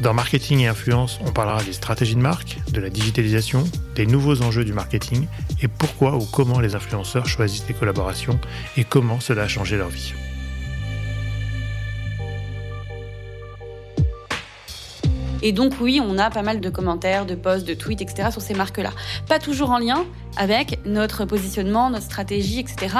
Dans Marketing et Influence, on parlera des stratégies de marque, de la digitalisation, des nouveaux enjeux du marketing et pourquoi ou comment les influenceurs choisissent les collaborations et comment cela a changé leur vie. Et donc oui, on a pas mal de commentaires, de posts, de tweets, etc. sur ces marques-là. Pas toujours en lien avec notre positionnement, notre stratégie, etc.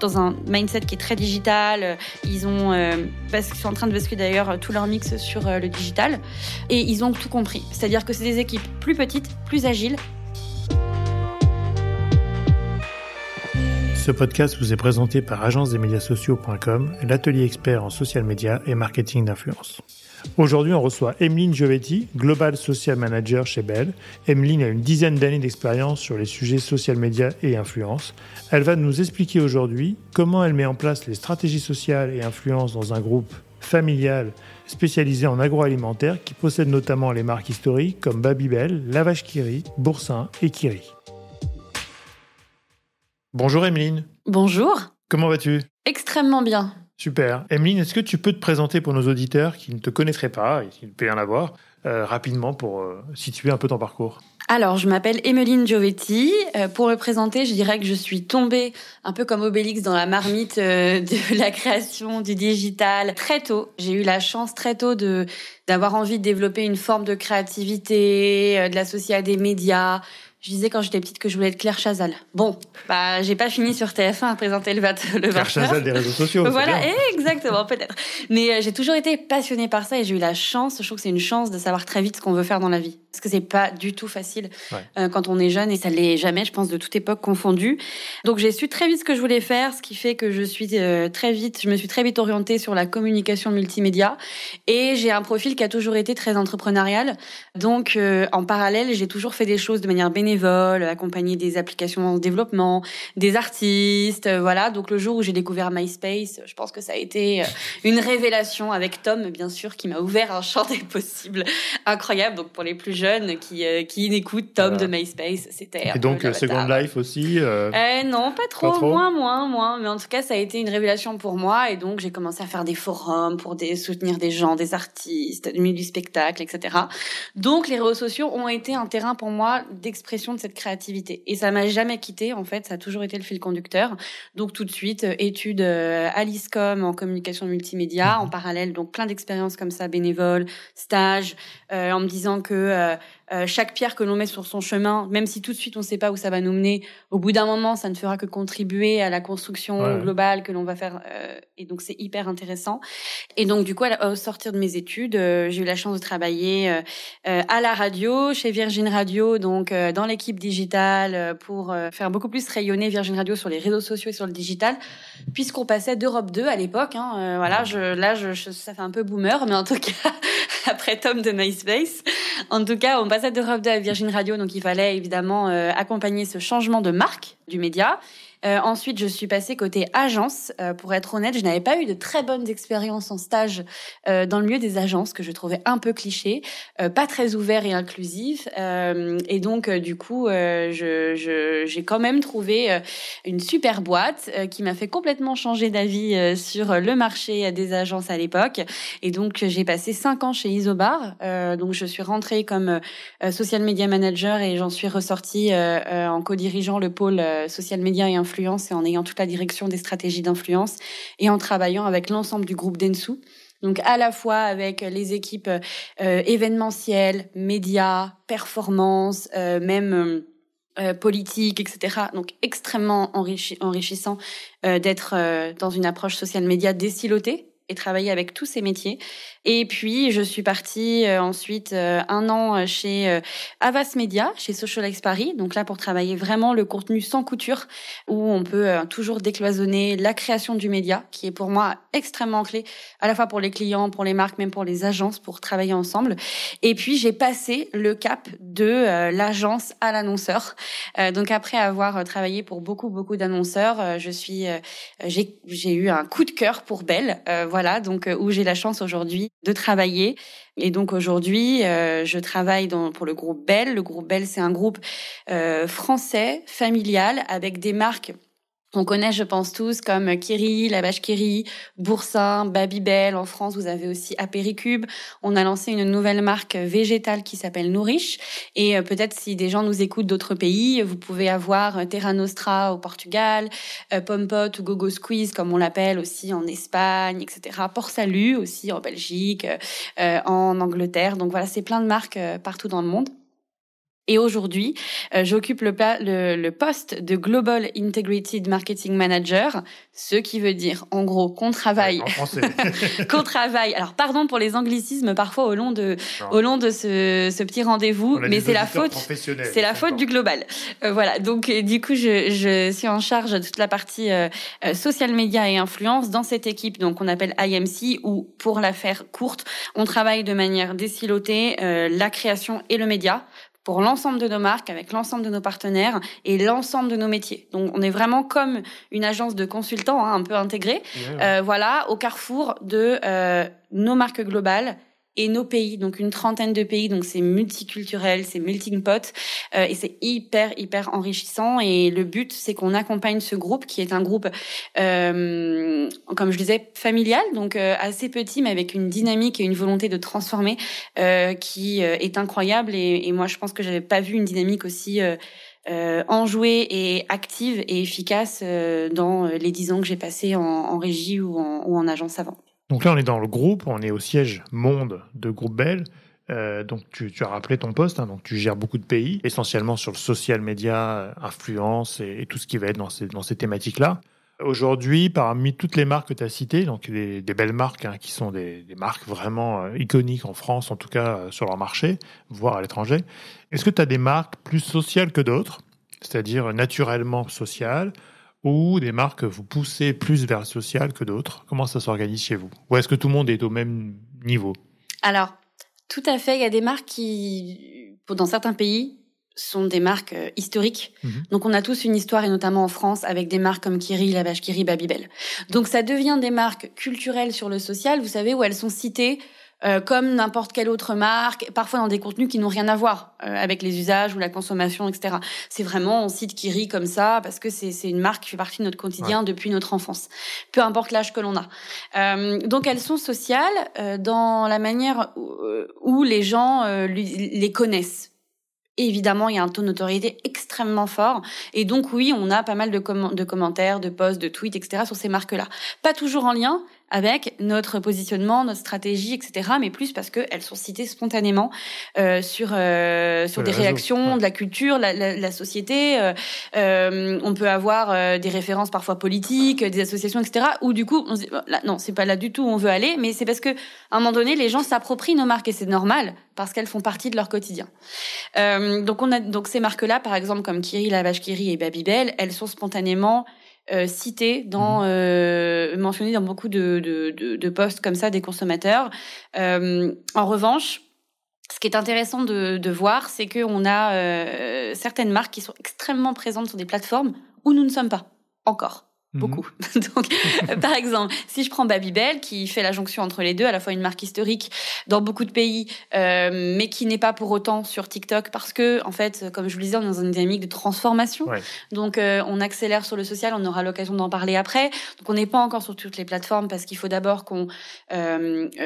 dans un mindset qui est très digital. Ils ont, euh, parce qu'ils sont en train de basculer d'ailleurs tout leur mix sur euh, le digital, et ils ont tout compris. C'est-à-dire que c'est des équipes plus petites, plus agiles, Ce podcast vous est présenté par agence-des-médias-sociaux.com, l'atelier expert en social media et marketing d'influence. Aujourd'hui, on reçoit Emeline Giovetti, Global Social Manager chez Bell. Emeline a une dizaine d'années d'expérience sur les sujets social media et influence. Elle va nous expliquer aujourd'hui comment elle met en place les stratégies sociales et influence dans un groupe familial spécialisé en agroalimentaire qui possède notamment les marques historiques comme Babybel, La Vache Kiri, Boursin et Kiri. Bonjour Emeline. Bonjour. Comment vas-tu? Extrêmement bien. Super. Emeline, est-ce que tu peux te présenter pour nos auditeurs qui ne te connaîtraient pas et qui ne peuvent rien avoir euh, rapidement pour euh, situer un peu ton parcours? Alors, je m'appelle Emeline Giovetti. Euh, pour me présenter, je dirais que je suis tombée un peu comme Obélix dans la marmite de la création du digital très tôt. J'ai eu la chance très tôt de d'avoir envie de développer une forme de créativité, de l'associer à des médias, je disais quand j'étais petite que je voulais être Claire Chazal. Bon, bah j'ai pas fini sur TF1 à présenter le, 20, le Claire Chazal des réseaux sociaux. Voilà, exactement, peut-être. Mais euh, j'ai toujours été passionnée par ça et j'ai eu la chance, je trouve que c'est une chance de savoir très vite ce qu'on veut faire dans la vie. Parce que c'est pas du tout facile euh, quand on est jeune et ça l'est jamais, je pense, de toute époque confondue. Donc j'ai su très vite ce que je voulais faire, ce qui fait que je suis euh, très vite, je me suis très vite orientée sur la communication multimédia et j'ai un profil qui a toujours été très entrepreneurial. Donc en parallèle, j'ai toujours fait des choses de manière bénévole accompagner des applications en développement, des artistes, euh, voilà. Donc le jour où j'ai découvert MySpace, je pense que ça a été euh, une révélation avec Tom, bien sûr, qui m'a ouvert un champ des possibles incroyable. Donc pour les plus jeunes qui euh, qui n'écoutent Tom de MySpace, c'était. Et donc Second Life aussi. Eh, non, pas trop, moins, moins, moins. Mais en tout cas, ça a été une révélation pour moi. Et donc j'ai commencé à faire des forums pour des soutenir des gens, des artistes, du milieu du spectacle, etc. Donc les réseaux sociaux ont été un terrain pour moi d'expression de cette créativité. Et ça m'a jamais quitté, en fait, ça a toujours été le fil conducteur. Donc tout de suite, euh, études euh, à l'ISCOM en communication multimédia, mhm. en parallèle, donc plein d'expériences comme ça, bénévoles, stages, euh, en me disant que euh, chaque pierre que l'on met sur son chemin, même si tout de suite on ne sait pas où ça va nous mener, au bout d'un moment, ça ne fera que contribuer à la construction globale que l'on va faire. Euh, et donc c'est hyper intéressant. Et donc du coup, au sortir de mes études, euh, j'ai eu la chance de travailler à la radio, chez Virgin Radio, donc dans l'équipe digitale, pour faire beaucoup plus rayonner Virgin Radio sur les réseaux sociaux et sur le digital, puisqu'on passait d'Europe 2 à l'époque. Hein, voilà, je, là, je, ça fait un peu boomer, mais en tout cas, après Tom de MySpace, en tout cas, on passait d'Europe 2 à Virgin Radio, donc il fallait évidemment euh, accompagner ce changement de marque du média. Euh, ensuite, je suis passée côté agence. Euh, pour être honnête, je n'avais pas eu de très bonnes expériences en stage euh, dans le milieu des agences que je trouvais un peu cliché, euh, pas très ouvert et inclusif. Euh, et donc, du coup, j'ai je, j'ai quand même trouvé une super boîte qui m'a fait complètement changer d'avis sur le marché des agences à l'époque. Et donc, j'ai passé cinq ans chez Isobar. donc, je suis rentrée comme social media manager et j'en suis ressortie en co-dirigeant le pôle social media et et en ayant toute la direction des stratégies d'influence et en travaillant avec l'ensemble du groupe Densu. Donc à la fois avec les équipes euh, événementielles, médias, performance, euh, même euh, euh politique, etc. Donc extrêmement enrichi enrichissant d'être dans une approche social média décilotée et travailler avec tous ces métiers. Et puis, je suis partie euh, ensuite euh, un an chez euh, Avas Media, chez Socialex Paris. Donc là, pour travailler vraiment le contenu sans couture, où on peut toujours décloisonner la création du média, qui est pour moi extrêmement clé, à la fois pour les clients, pour les marques, même pour les agences, pour travailler ensemble. Et puis, j'ai passé le cap de l'agence à l'annonceur. donc après avoir travaillé pour beaucoup, beaucoup d'annonceurs, je suis, j'ai eu un coup de cœur pour Belle. voilà, donc où j'ai la chance aujourd'hui de travailler. Et donc aujourd'hui, euh, je travaille pour le groupe Bell. Le groupe Bell, c'est un groupe euh, français, familial, avec des marques on connaît, je pense tous, comme Kiri, la Kiri, Boursin, Babybel. En France, vous avez aussi Apéricube. On a lancé une nouvelle marque végétale qui s'appelle Nourish. Et euh, peut-être si des gens nous écoutent d'autres pays, vous pouvez avoir Terra Nostra au Portugal, euh, Pompot ou Gogo Squeeze, comme on l'appelle aussi en Espagne, etc. Port Salut aussi en Belgique, euh, en Angleterre. Donc voilà, c'est plein de marques partout dans le monde. Et aujourd'hui, euh, j'occupe le, le, le, poste de Global Integrated Marketing Manager, ce qui veut dire, en gros, qu'on travaille, qu'on travaille. Alors, pardon pour les anglicismes parfois au long de, au long de ce, ce petit rendez-vous, mais c'est la faute, c'est la faute du global. Euh, voilà. Donc, du coup, je, je, suis en charge de toute la partie euh, euh, social media et influence dans cette équipe, donc on appelle IMC, où pour la faire courte, on travaille de manière décilotée la création et le média pour l'ensemble de nos marques, avec l'ensemble de nos partenaires et l'ensemble de nos métiers. Donc, on est vraiment comme une agence de consultants, hein, un peu intégrée, euh, voilà, au carrefour de euh, nos marques globales et nos pays, donc une trentaine de pays, donc c'est multiculturel, c'est melting pot, euh, et c'est hyper hyper enrichissant. Et le but, c'est qu'on accompagne ce groupe, qui est un groupe, euh, comme je disais, familial, donc euh, assez petit, mais avec une dynamique et une volonté de transformer, euh, qui euh, est incroyable. Et, et, moi, je pense que j'avais pas vu une dynamique aussi enjouée et active et efficace dans les dix ans que j'ai passé en, en régie ou en, ou en agence avant. Donc là, on est dans le groupe, on est au siège monde de Groupe Bell. Euh, donc tu, as rappelé ton poste, hein, tu gères beaucoup de pays, essentiellement sur le social media, euh, influence et, tout ce qui va être dans ces, dans ces thématiques-là. Aujourd'hui, parmi toutes les marques que tu as citées, donc des, belles marques hein, qui sont des, marques vraiment euh, iconiques en France, en tout cas sur leur marché, voire à l'étranger, est-ce que tu as des marques plus sociales que d'autres, c'est-à-dire naturellement sociales, ou des marques vous poussez plus vers le social que d'autres? Comment ça s'organise chez vous? Ou est-ce que tout le monde est au même niveau? Alors, tout à fait. Il y a des marques qui, dans certains pays, sont des marques euh, historiques. Mhm. Donc on a tous une histoire, et notamment en France, avec des marques comme Kiri, La Vache Kiri, Babybel. Donc ça devient des marques culturelles sur le social, vous savez, où elles sont citées euh, comme n'importe quelle autre marque, parfois dans des contenus qui n'ont rien à voir euh, avec les usages ou la consommation, etc. C'est vraiment, on cite Kiri comme ça parce que c'est une marque qui fait partie de notre quotidien depuis notre enfance, peu importe l'âge que l'on a. Euh, donc elles sont sociales euh, dans la manière où, où les gens les connaissent évidemment, il y a un taux de notoriété extrêmement fort. Et donc, oui, on a pas mal de, de commentaires, de posts, de tweets, etc. sur ces marques-là. Pas toujours en lien, avec notre positionnement, notre stratégie, etc. Mais plus parce qu'elles sont citées spontanément euh, sur euh, sur des réactions de la culture, la, la, la société. Euh, euh on peut avoir euh, des références parfois politiques, des associations, etc. Ou du coup, on se dit, là, non, c'est pas là du tout où on veut aller, mais c'est parce que à un moment donné, les gens s'approprient nos marques et c'est normal parce qu'elles font partie de leur quotidien. Euh, donc on a donc ces marques-là, par exemple comme Kiri, la vache Kiri et Babybel, elles sont spontanément euh, cité dans, mhm. euh, mentionné dans beaucoup de, de, de, posts comme ça des consommateurs. Euh, en revanche, ce qui est intéressant de, de voir, c'est qu'on a euh, certaines marques qui sont extrêmement présentes sur des plateformes où nous ne sommes pas encore. Mhm. Beaucoup. Donc, euh, par exemple, si je prends Babybel, qui fait la jonction entre les deux, à la fois une marque historique dans beaucoup de pays, euh, mais qui n'est pas pour autant sur TikTok, parce que, en fait, comme je vous le disais, on est dans une dynamique de transformation. Donc, euh, on accélère sur le social, on aura l'occasion d'en parler après. Donc, on n'est pas encore sur toutes les plateformes, parce qu'il faut d'abord qu'on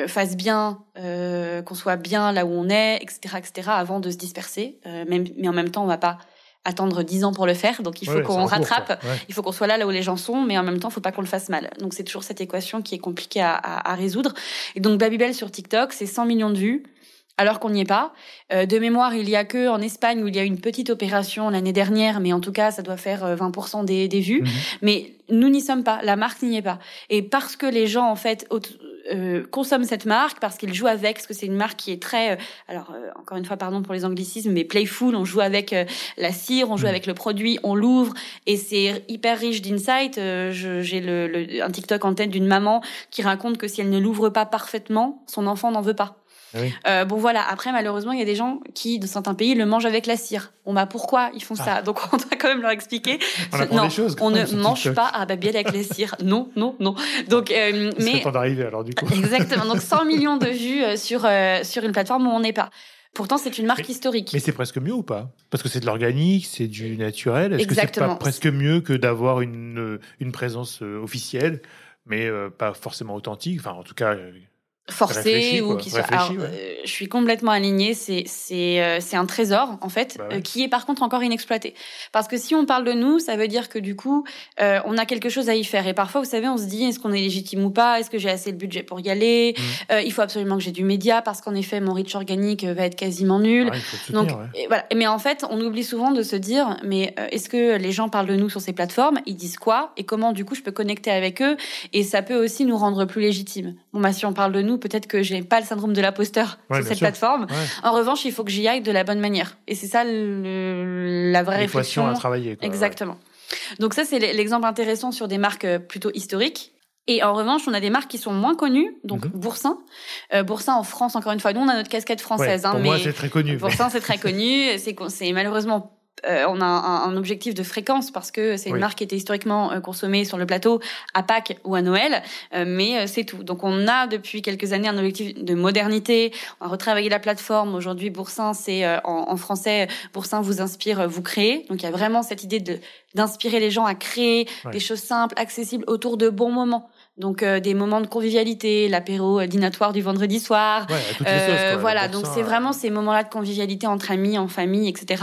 fasse bien, qu'on soit bien là où on est, etc., etc., avant de se disperser. même, mais en même temps, on va pas attendre dix ans pour le faire. Donc il faut qu'on rattrape, il faut qu'on soit là là où les gens sont, mais en même temps, il faut pas qu'on le fasse mal. Donc c'est toujours cette équation qui est compliquée à, à, à résoudre. Et donc Babybel sur TikTok, c'est 100 millions de vues. Alors qu'on n'y est pas. Euh, de mémoire, il y a que en Espagne où il y a une petite opération l'année dernière, mais en tout cas, ça doit faire 20% euh, des, des vues. Mhm. Mais nous n'y sommes pas. La marque n'y est pas. Et parce que les gens, en fait, euh, consomment cette marque parce qu'ils jouent avec, parce que c'est une marque qui est très, euh, alors euh, encore une fois pardon pour les anglicismes, mais playful. On joue avec la cire, on joue mm. avec le produit, on l'ouvre et c'est hyper riche d'insight. J'ai le, le, un TikTok en tête d'une maman qui raconte que si elle ne l'ouvre pas parfaitement, son enfant n'en veut pas. Ah euh, bon voilà. Après malheureusement il y a des gens qui dans certains pays le mangent avec la cire. Bon bah pourquoi ils font ça? Ah. Donc on doit quand même leur expliquer. On non, on ne mange pas à babiel avec la cire. Non non non. Donc euh, mais temps d'arriver alors du coup. Exactement. Donc 100 millions de vues euh, sur euh, sur une plateforme où on n'est pas. Pourtant, c'est une marque historique. Mais c'est presque mieux ou pas? Parce que c'est de l'organique, c'est du naturel. Est-ce que c'est pas presque mieux que d'avoir une, une présence officielle, mais pas forcément authentique? Enfin, en tout cas, forcé ou qui soit. Euh, je suis complètement alignée. C'est c'est euh, c'est un trésor en fait bah euh, qui est par contre encore inexploité. Parce que si on parle de nous, ça veut dire que du coup on a quelque chose à y faire. Et parfois, vous savez, on se dit est-ce qu'on est légitime ou pas? Est-ce que j'ai assez de budget pour y aller? Mmh. Il faut absolument que j'ai du média parce qu'en effet, mon reach organique va être quasiment nul. Donc voilà. Mais en fait, on oublie souvent de se dire mais est-ce que les gens parlent de nous sur ces plateformes? Ils disent quoi? Et comment du coup je peux connecter avec eux? Et ça peut aussi nous rendre plus légitimes. Bon bah si on parle de nous peut-être que j'ai pas le syndrome de l'imposteur sur cette plateforme. En revanche, il faut que j'y aille de la bonne manière. Et c'est ça le, la vraie réflexion à travailler. Exactement. Donc ça, c'est l'exemple intéressant sur des marques euh, plutôt historiques. Et en revanche, on a des marques qui sont moins connues, donc mhm. Boursin. Euh, Boursin en France, encore une fois, nous on a notre casquette française. hein, pour moi, c'est très connu. Boursin, c'est très connu. C'est malheureusement euh, on a un, objectif de fréquence parce que c'est une marque qui était historiquement euh, consommée sur le plateau à Pâques ou à Noël, euh, mais c'est tout. Donc on a depuis quelques années un objectif de modernité. On a retravaillé la plateforme. Aujourd'hui, Boursin, c'est en, français, Boursin vous inspire, vous créez. Donc il y a vraiment cette idée de d'inspirer les gens à créer des choses simples, accessibles autour de bons moments. Donc euh, des moments de convivialité, l'apéro euh, dînatoire du vendredi soir. euh, voilà, donc c'est vraiment ces moments-là de convivialité entre amis, en famille, etc.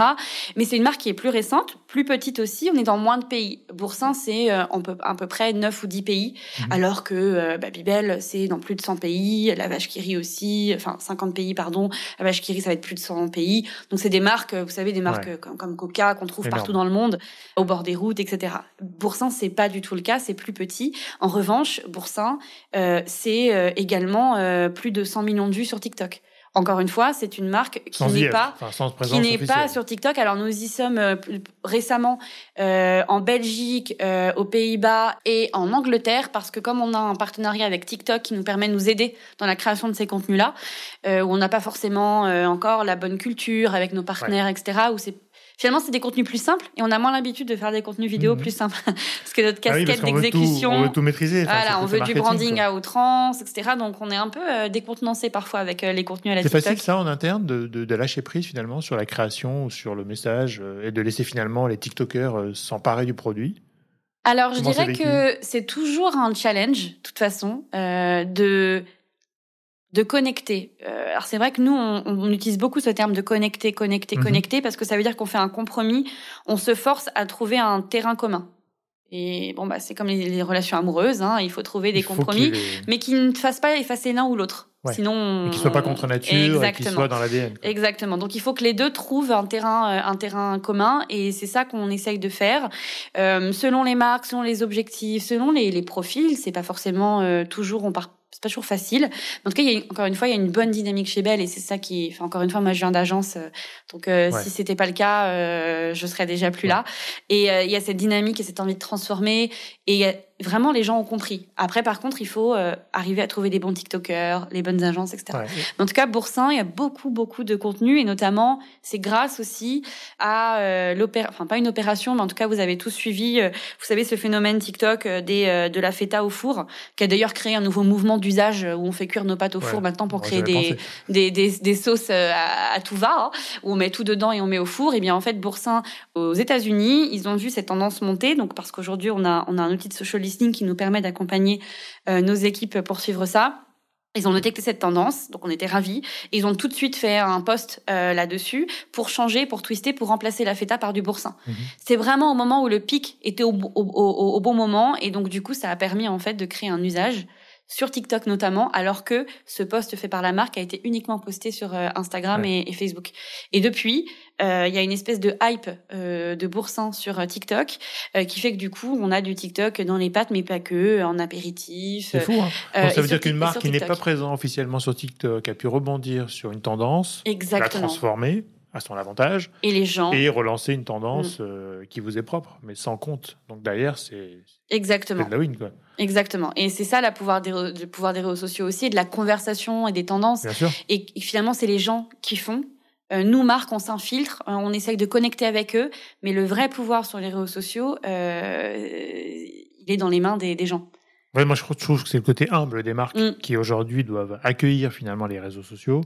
Mais c'est une marque qui est plus récente, plus petite aussi. On est dans moins de pays. Boursin, c'est euh, à peu près 9 ou 10 pays, mhm. alors que euh, Babybel, c'est dans plus de 100 pays. La Vache qui aussi, enfin 50 pays, pardon. La Vache qui ça va être plus de 100 pays. Donc c'est des marques, vous savez, des marques comme, comme, Coca qu'on trouve partout dans le monde, au bord des routes, etc. Boursin, c'est pas du tout le cas, c'est plus petit. En revanche, Boursin, euh, c'est euh, également euh, plus de 100 millions de vues sur TikTok. Encore une fois, c'est une marque qui n'est pas qui n'est pas sur TikTok. Alors nous y sommes récemment en Belgique, aux Pays-Bas et en Angleterre parce que comme on a un partenariat avec TikTok qui nous permet de nous aider dans la création de ces contenus-là, où on n'a pas forcément encore la bonne culture avec nos partenaires, etc. Où c'est finalement, c'est des contenus plus simples et on a moins l'habitude de faire des contenus vidéo mhm. plus simples. parce que notre ah casquette d'exécution. On veut tout maîtriser. voilà, on veut du branding à outrance, etc. Donc, on est un peu euh, décontenancé parfois avec euh, les contenus à la C'est facile, ça, en interne, de, de, de, lâcher prise finalement sur la création ou sur le message euh, et de laisser finalement les TikTokers s'emparer du produit? Alors, je dirais que c'est toujours un challenge, de toute façon, de de connecter. Euh, alors c'est vrai que nous, on, on, utilise beaucoup ce terme de connecter, connecter, mhm. connecter, parce que ça veut dire qu'on fait un compromis, on se force à trouver un terrain commun. Et bon, bah c'est comme les, relations amoureuses, hein, il faut trouver des compromis, mais qui ne fassent pas effacer l'un ou l'autre. Sinon, qui soit pas contre nature, et qui soit dans l'ADN. Exactement. Donc il faut que les deux trouvent un terrain, euh, un terrain commun, et c'est ça qu'on essaye de faire. Euh, selon les marques, selon les objectifs, selon les, les profils, c'est pas forcément euh, toujours on part c'est pas toujours facile. en tout cas, il y a, encore une fois, il y a une bonne dynamique chez Belle et c'est ça qui, enfin, encore une fois, moi, je viens d'agence, euh, donc euh, si c'était pas le cas, euh, je serais déjà plus là. Et il y a cette dynamique et cette envie de transformer et vraiment les gens ont compris. Après, par contre, il faut euh, arriver à trouver des bons TikTokers, les bonnes agences, etc. En tout cas, Boursin, il y a beaucoup, beaucoup de contenu et notamment, c'est grâce aussi à euh, l'opération, enfin pas une opération, mais en tout cas, vous avez tous suivi, euh, vous savez, ce phénomène TikTok euh, des de la feta au four, qui a d'ailleurs créé un nouveau mouvement d'usage où on fait cuire nos pâtes au four maintenant pour créer des, des, des, des, sauces à, tout va, hein, où on met tout dedans et on met au four. Et bien en fait, Boursin aux États-Unis, ils ont vu cette tendance monter, donc parce qu'aujourd'hui on a on a un outil de social qui nous permet d'accompagner euh, nos équipes pour suivre ça. Ils ont détecté cette tendance, donc on était ravis. ils ont tout de suite fait un post euh, là-dessus pour changer, pour twister, pour remplacer la feta par du boursin. Mhm. C'est vraiment au moment où le pic était au, au, bon moment, et donc du coup, ça a permis en fait de créer un usage sur TikTok notamment, alors que ce post fait par la marque a été uniquement posté sur euh, Instagram et, Facebook. Et depuis, euh, il y a une espèce de hype euh, de boursin sur TikTok qui fait que du coup, on a du TikTok dans les pattes, mais pas que, en apéritif. C'est fou. Hein ça veut dire qu'une marque qui n'est pas présente officiellement sur TikTok a pu rebondir sur une tendance, la transformer à son avantage. Et les gens. Et relancer une tendance mm. euh, qui vous est propre, mais sans compte. Donc derrière, c'est. Exactement. de la win, quoi. Exactement. Et c'est ça, le pouvoir des, le pouvoir des réseaux sociaux aussi, et de la conversation et des tendances. Bien sûr. Et, finalement, c'est les gens qui font. Euh, nous, marques, on s'infiltre, euh, on essaye de connecter avec eux, mais le vrai pouvoir sur les réseaux sociaux, il est dans les mains des, gens. Ouais, moi, je trouve que c'est le côté humble des marques mm. qui aujourd'hui doivent accueillir finalement les réseaux sociaux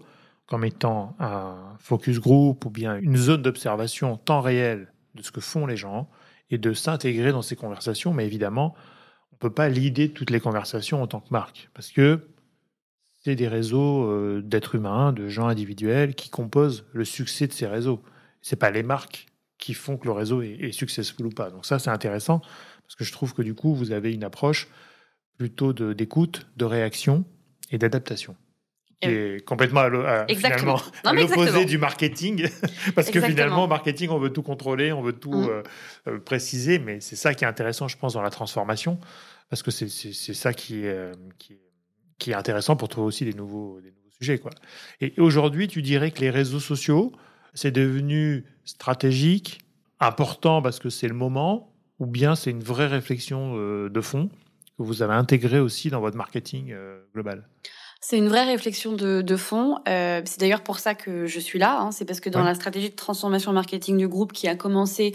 comme étant un focus group ou bien une zone d'observation en temps réel de ce que font les gens et de s'intégrer dans ces conversations. Mais évidemment, on ne peut pas l'idée toutes les conversations en tant que marque parce que c'est des réseaux euh, d'êtres humains, de gens individuels qui composent le succès de ces réseaux. C'est pas les marques qui font que le réseau est, est successful ou pas. Donc ça, c'est intéressant parce que je trouve que du coup, vous avez une approche plutôt d'écoute, de réaction et d'adaptation qui est complètement à, l'opposé du marketing, parce que finalement, marketing, on veut tout contrôler, on veut tout mm. euh, euh, préciser, mais c'est ça qui est intéressant, je pense, dans la transformation, parce que c'est ça qui est, euh, qui, qui, est intéressant pour trouver aussi des nouveaux, des nouveaux sujets. Quoi. Et aujourd'hui, tu dirais que les réseaux sociaux, c'est devenu stratégique, important parce que c'est le moment, ou bien c'est une vraie réflexion de fond que vous avez intégrée aussi dans votre marketing global? C'est une vraie réflexion de, de fond. Euh, c'est d'ailleurs pour ça que je suis là. Hein. C'est parce que dans la stratégie de transformation marketing du groupe qui a commencé,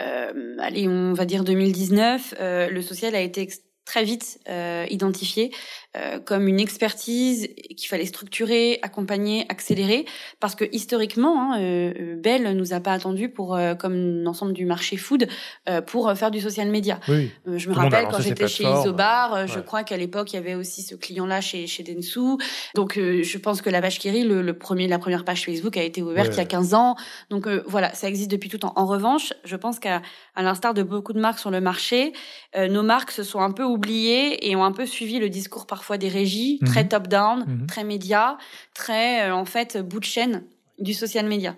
euh, allez, on va dire 2019, euh, le social a été très vite euh, identifié euh, comme une expertise qu'il fallait structurer, accompagner, accélérer, parce que historiquement, hein, euh, euh Bell nous a pas attendu pour, euh, comme l'ensemble du marché food, euh, pour faire du social media. Oui. je me rappelle quand j'étais chez Isobar, je crois qu'à l'époque il y avait aussi ce client-là chez chez Densu. Donc je pense que la vache qui le, le, premier, la première page Facebook a été ouverte il y a 15 ans. Donc voilà, ça existe depuis tout le temps. En revanche, je pense qu'à à, l'instar de beaucoup de marques sur le marché, nos marques se sont un peu oubliées et ont un peu suivi le discours parfois des régies, mhm. très top-down, mhm. très média, très euh, en fait bout de chaîne du social media.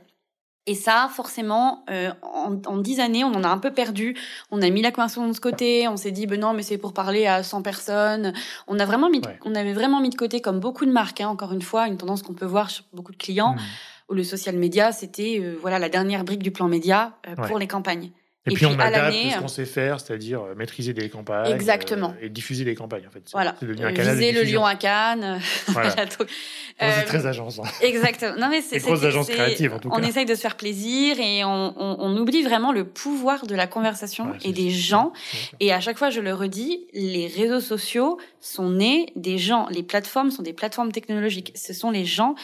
Et ça, forcément, euh, en, dix années, on en a un peu perdu. On a mis la conversation de ce côté. On s'est dit, ben non, mais c'est pour parler à 100 personnes. On a vraiment mis, on avait vraiment mis de côté, comme beaucoup de marques. Hein, encore une fois, une tendance qu'on peut voir sur beaucoup de clients, mhm. où le social media, c'était euh, voilà la dernière brique du plan média pour les campagnes. Et, puis, on adapte ce qu'on sait faire, c'est-à-dire euh, maîtriser des campagnes. Exactement. Euh, et diffuser des campagnes, en fait. Voilà. C'est devenu un canal Viser le lion à Cannes. Voilà. c'est euh, très agence. Hein. Exactement. Non, mais c'est. grosses agences créatives, en tout cas. On essaye de se faire plaisir et on, on, on oublie vraiment le pouvoir de la conversation et des gens. Et à chaque fois, je le redis, les réseaux sociaux sont nés des gens. Les plateformes sont des plateformes technologiques. Ce sont les gens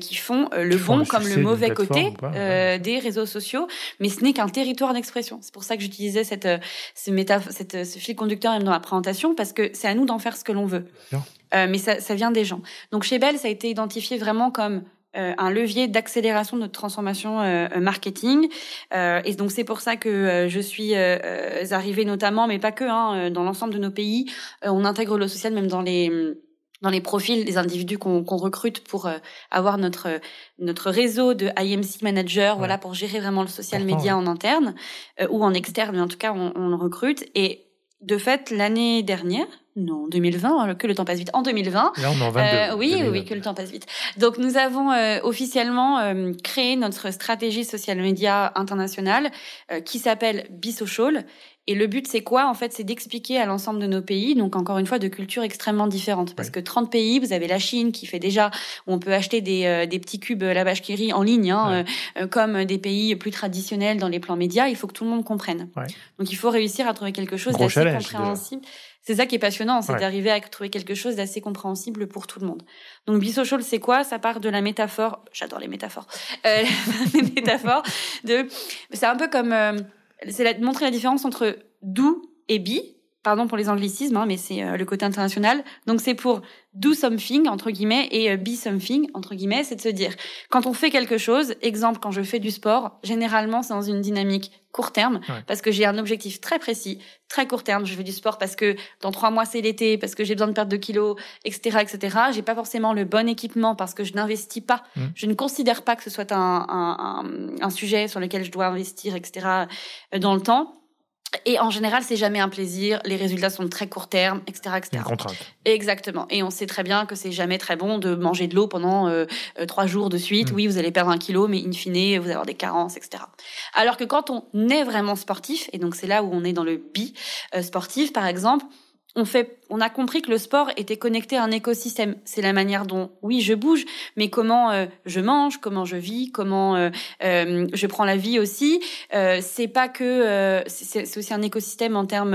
qui font le bon comme le mauvais côté des réseaux sociaux. Mais ce n'est qu'un territoire d'expression c'est pour ça que j'utilisais cette, euh, ce, cette, ce fil conducteur même dans la présentation, parce que c'est à nous d'en faire ce que l'on veut. Euh, mais ça, ça vient des gens. Donc chez Bell, ça a été identifié vraiment comme euh, un levier d'accélération de notre transformation euh, marketing. Euh, et donc c'est pour ça que je suis arrivée notamment, mais pas que, hein, dans l'ensemble de nos pays. on intègre le social même dans les dans les profils des individus qu'on recrute pour euh, avoir notre notre réseau de IMC manager, voilà, pour gérer vraiment le social media en interne euh, ou en externe, mais en tout cas on, on recrute. Et de fait, l'année dernière, non, 2020, hein, que le temps passe vite. En 2020, Là, on en euh, oui, oui, que le temps passe vite. Donc nous avons officiellement créé notre stratégie social media internationale qui s'appelle Bisocial et le but, c'est quoi? En fait, c'est d'expliquer à l'ensemble de nos pays, donc encore une fois, de cultures extrêmement différentes. Parce que 30 pays, vous avez la Chine qui fait déjà, où on peut acheter des, euh, des petits cubes la qui en ligne, hein, euh, euh, comme des pays plus traditionnels dans les plans médias. Il faut que tout le monde comprenne. Donc il faut réussir à trouver quelque chose d'assez compréhensible. C'est ça qui est passionnant, c'est d'arriver à trouver quelque chose d'assez compréhensible pour tout le monde. Donc bisocial, c'est quoi? Ça part de la métaphore. J'adore les métaphores. Euh, les métaphores de. C'est un peu comme c'est de montrer la différence entre do et be. Pardon pour les anglicismes, hein, mais c'est euh, le côté international. Donc c'est pour do something entre guillemets et euh, be something entre guillemets, c'est de se dire quand on fait quelque chose, exemple quand je fais du sport, généralement c'est dans une dynamique court terme parce que j'ai un objectif très précis, très court terme. Je fais du sport parce que dans trois mois c'est l'été, parce que j'ai besoin de perdre de kilos, etc., etc. J'ai pas forcément le bon équipement parce que je n'investis pas. Mmh. Je ne considère pas que ce soit un, un, un, un sujet sur lequel je dois investir, etc. Euh, dans le temps. Et en général, c'est jamais un plaisir. Les résultats sont de très court terme, etc., etc. Une contrainte. Exactement. Et on sait très bien que c'est jamais très bon de manger de l'eau pendant euh, euh, trois jours de suite. Mm. Oui, vous allez perdre un kilo, mais in fine, vous allez avoir des carences, etc. Alors que quand on est vraiment sportif, et donc c'est là où on est dans le bi euh, sportif, par exemple, on fait, on a compris que le sport était connecté à un écosystème. C'est la manière dont, oui, je bouge, mais comment euh, je mange, comment je vis, comment euh, euh, je prends la vie aussi. c'est pas que, c'est aussi un écosystème en termes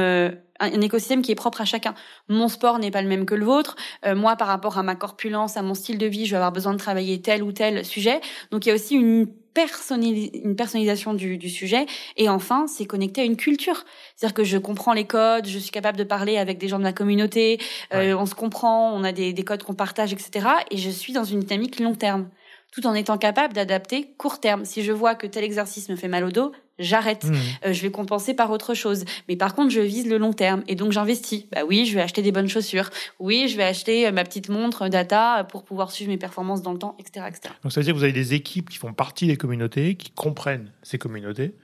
un écosystème qui est propre à chacun. Mon sport n'est pas le même que le vôtre. moi, par rapport à ma corpulence, à mon style de vie, je vais avoir besoin de travailler tel ou tel sujet. Donc, il y a aussi une une personnalisation du, du, sujet. Et enfin, c'est connecté à une culture. C'est-à-dire que je comprends les codes, je suis capable de parler avec des gens de la communauté, euh, on se comprend, on a des, des codes qu'on partage, etc. Et je suis dans une dynamique long terme tout en étant capable d'adapter court terme. Si je vois que tel exercice me fait mal au dos, j'arrête. Mmh. Euh, je vais compenser par autre chose. Mais par contre, je vise le long terme et donc j'investis. Bah oui, je vais acheter des bonnes chaussures. Oui, je vais acheter euh, ma petite montre data pour pouvoir suivre mes performances dans le temps, etc., etc. Donc ça veut dire que vous avez des équipes qui font partie des communautés, qui comprennent ces communautés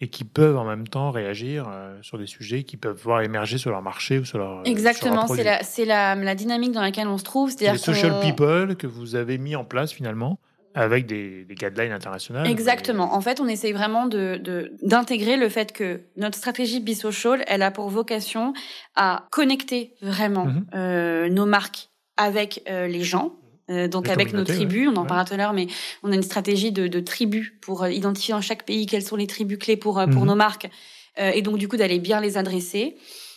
et qui peuvent en même temps réagir euh, sur des sujets qui peuvent voir émerger sur leur marché ou sur leur exactement c'est la c'est la, la, dynamique dans laquelle on se trouve c'est les social people que vous avez mis en place finalement avec des, des guidelines internationales. Exactement. En fait, on essaye vraiment de d'intégrer le fait que notre stratégie Be Social, elle a pour vocation à connecter vraiment mhm. euh, nos marques avec euh, les gens. Euh, donc avec nos tribus, on en parlera tout à l'heure, mais on a une stratégie de, de tribus pour euh, identifier dans chaque pays quelles sont les tribus clés pour euh, pour mhm. nos marques, et donc du coup d'aller bien les adresser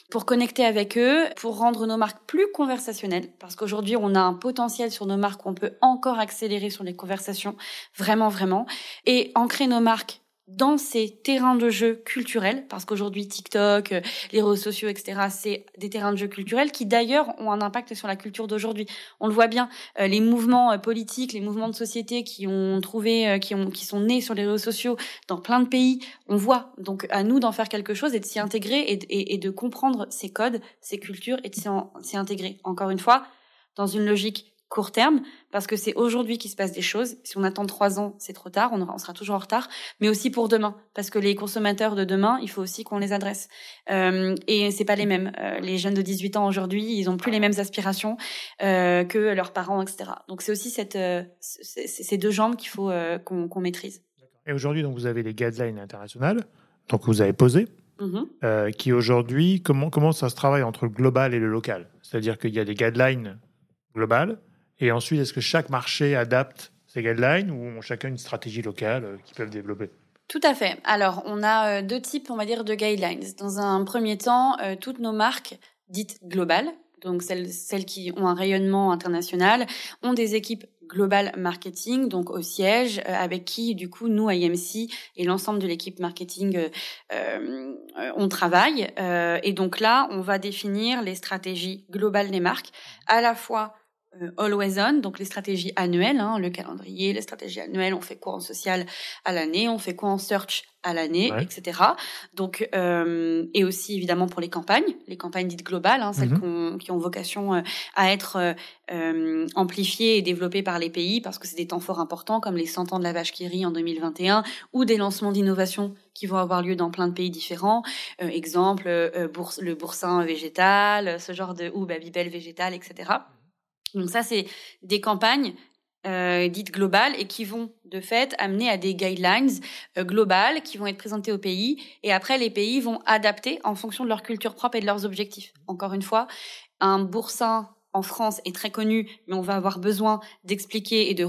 pour connecter avec eux, pour rendre nos marques plus conversationnelles, parce qu'aujourd'hui, on a un potentiel sur nos marques qu'on peut encore accélérer sur les conversations, vraiment, vraiment, et ancrer nos marques dans ces terrains de jeu culturels, parce qu'aujourd'hui TikTok, euh, les réseaux sociaux, etc., c'est des terrains de jeu culturels qui d'ailleurs ont un impact sur la culture d'aujourd'hui. On le voit bien, euh, les mouvements euh, politiques, les mouvements de société qui ont trouvé, qui ont, qui sont nés sur les réseaux sociaux dans plein de pays, on voit. Donc à nous d'en faire quelque chose et de s'y intégrer et, et, et, de comprendre ces codes, ces cultures et de s'y intégrer. Encore une fois, dans une logique court terme, parce que c'est aujourd'hui qu'il se passe des choses. Si on attend trois ans, c'est trop tard, on, on, sera toujours en retard, mais aussi pour demain, parce que les consommateurs de demain, il faut aussi qu'on les adresse. Euh, et c'est pas les mêmes. Euh, les jeunes de 18 ans aujourd'hui, ils ont plus les mêmes aspirations euh, que leurs parents, etc. Donc c'est aussi cette, euh, ces deux jambes qu'il faut qu'on maîtrise. Et aujourd'hui, donc vous avez les guidelines internationales, donc vous avez posé. Mm-hmm. qui aujourd'hui, comment, comment ça se travaille entre le global et le local? C'est-à-dire qu'il y a des guidelines globales, et ensuite, est-ce que chaque marché adapte ses guidelines ou ont chacun une stratégie locale euh, qu'ils peuvent développer? Tout à fait. Alors, on a euh, deux types, on va dire, de guidelines. Dans un premier temps, euh, toutes nos marques dites globales, donc celles, qui ont un rayonnement international, ont des équipes global marketing, donc au siège, avec qui du coup nous à IMC et l'ensemble de l'équipe marketing on travaille. Et donc là, on va définir les stratégies globales des marques, à la fois always on, donc les stratégies annuelles, hein, le calendrier, les stratégies annuelles, on fait quoi en social à l'année, on fait quoi en search à l'année, etc. Donc euh, et aussi évidemment pour les campagnes, les campagnes dites globales, hein, celles mhm. qui ont vocation euh, à être euh, amplifiées et développées par les pays parce que c'est des temps forts importants comme les 100 ans de la vache qui rit en 2021 ou des lancements d'innovation qui vont avoir lieu dans plein de pays différents. exemple, bourse, le boursin végétal, ce genre de ou Babybel végétal, etc. Donc ça, c'est des campagnes euh, dites globales et qui vont de fait amener à des guidelines euh, globales qui vont être présentées au pays et après les pays vont adapter en fonction de leur culture propre et de leurs objectifs. Encore une fois, un boursin en France est très connu, mais on va avoir besoin d'expliquer et de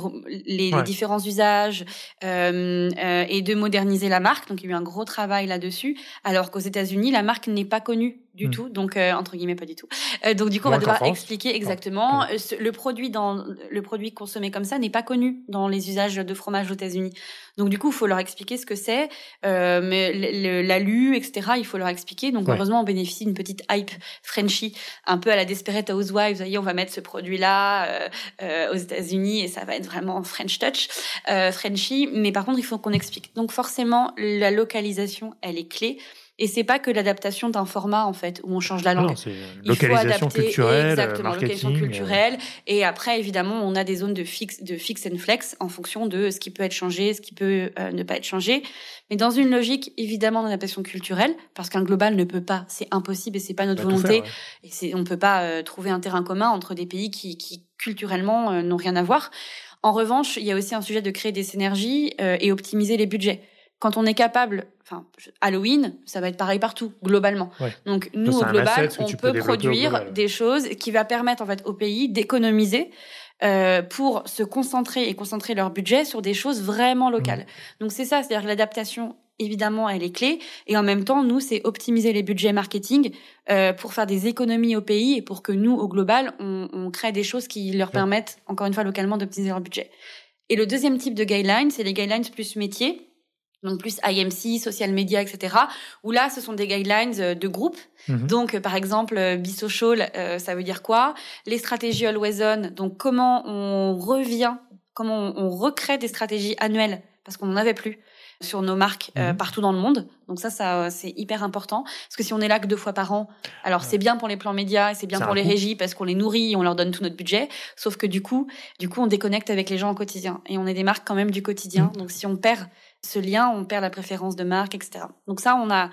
les, différents usages euh, et de moderniser la marque. Donc il y a eu un gros travail là-dessus, alors qu'aux États-Unis la marque n'est pas connue du Hmm. tout, donc euh, entre guillemets pas du tout. Euh, donc du coup, on va devoir expliquer exactement. Euh, ce- le produit dans le produit consommé comme ça n'est pas connu dans les usages de fromage aux États-Unis. Donc du coup, il faut leur expliquer ce que c'est, euh, mais le- le- l'alu, etc. Il faut leur expliquer. Donc Ouais. heureusement, on bénéficie d'une petite hype Frenchy, un peu à la Desperate Housewives. Vous voyez, on va mettre ce produit-là euh, euh, aux États-Unis et ça va être vraiment French touch, euh, Frenchy. Mais par contre, il faut qu'on explique. Donc forcément, la localisation, elle est clé. Et c'est pas que l'adaptation d'un format en fait où on change la langue. non, c'est Il faut localisation adapter culturelle, exactement localisation marketing. euh, culturelle et après évidemment on a des zones de fixe de fixe and flex en fonction de ce qui peut être changé ce qui peut euh, ne pas être changé mais dans une logique évidemment d'adaptation culturelle parce qu'un global ne peut pas c'est impossible et c'est pas notre volonté faire, ouais. et on peut pas euh, trouver un terrain commun entre des pays qui, qui culturellement euh, n'ont rien à voir en revanche il y a aussi un sujet de créer des synergies euh, et optimiser les budgets quand on est capable, enfin Halloween, ça va être pareil partout globalement. Ouais. Donc nous au global, on peut produire des choses qui va permettre en fait au pays d'économiser euh, pour se concentrer et concentrer leur budget sur des choses vraiment locales. Mmh. Donc c'est ça, c'est-à-dire que l'adaptation évidemment elle est clé et en même temps nous c'est optimiser les budgets marketing euh, pour faire des économies au pays et pour que nous au global on, on crée des choses qui leur permettent encore une fois localement d'optimiser leur budget. Et le deuxième type de guidelines, c'est les guidelines plus métiers donc plus IMC, social media, etc. Où là, ce sont des guidelines euh, de groupe. Mhm. Donc, euh, par exemple, euh, Be-Social, euh, ça veut dire quoi? Les stratégies Always On, donc comment on revient, comment on, on recrée des stratégies annuelles, parce qu'on n'en avait plus sur nos marques euh, Mhm. partout dans le monde. Donc ça, ça c'est hyper important. Parce que si on est là que deux fois par an, alors c'est bien pour les plans médias, c'est bien pour les régies, parce qu'on les nourrit et on leur donne tout notre budget. Sauf que du coup, du coup, on déconnecte avec les gens au quotidien. Et on est des marques quand même du quotidien. Mhm. Donc si on perd ce lien, on perd la préférence de marque, etc. Donc ça, on a,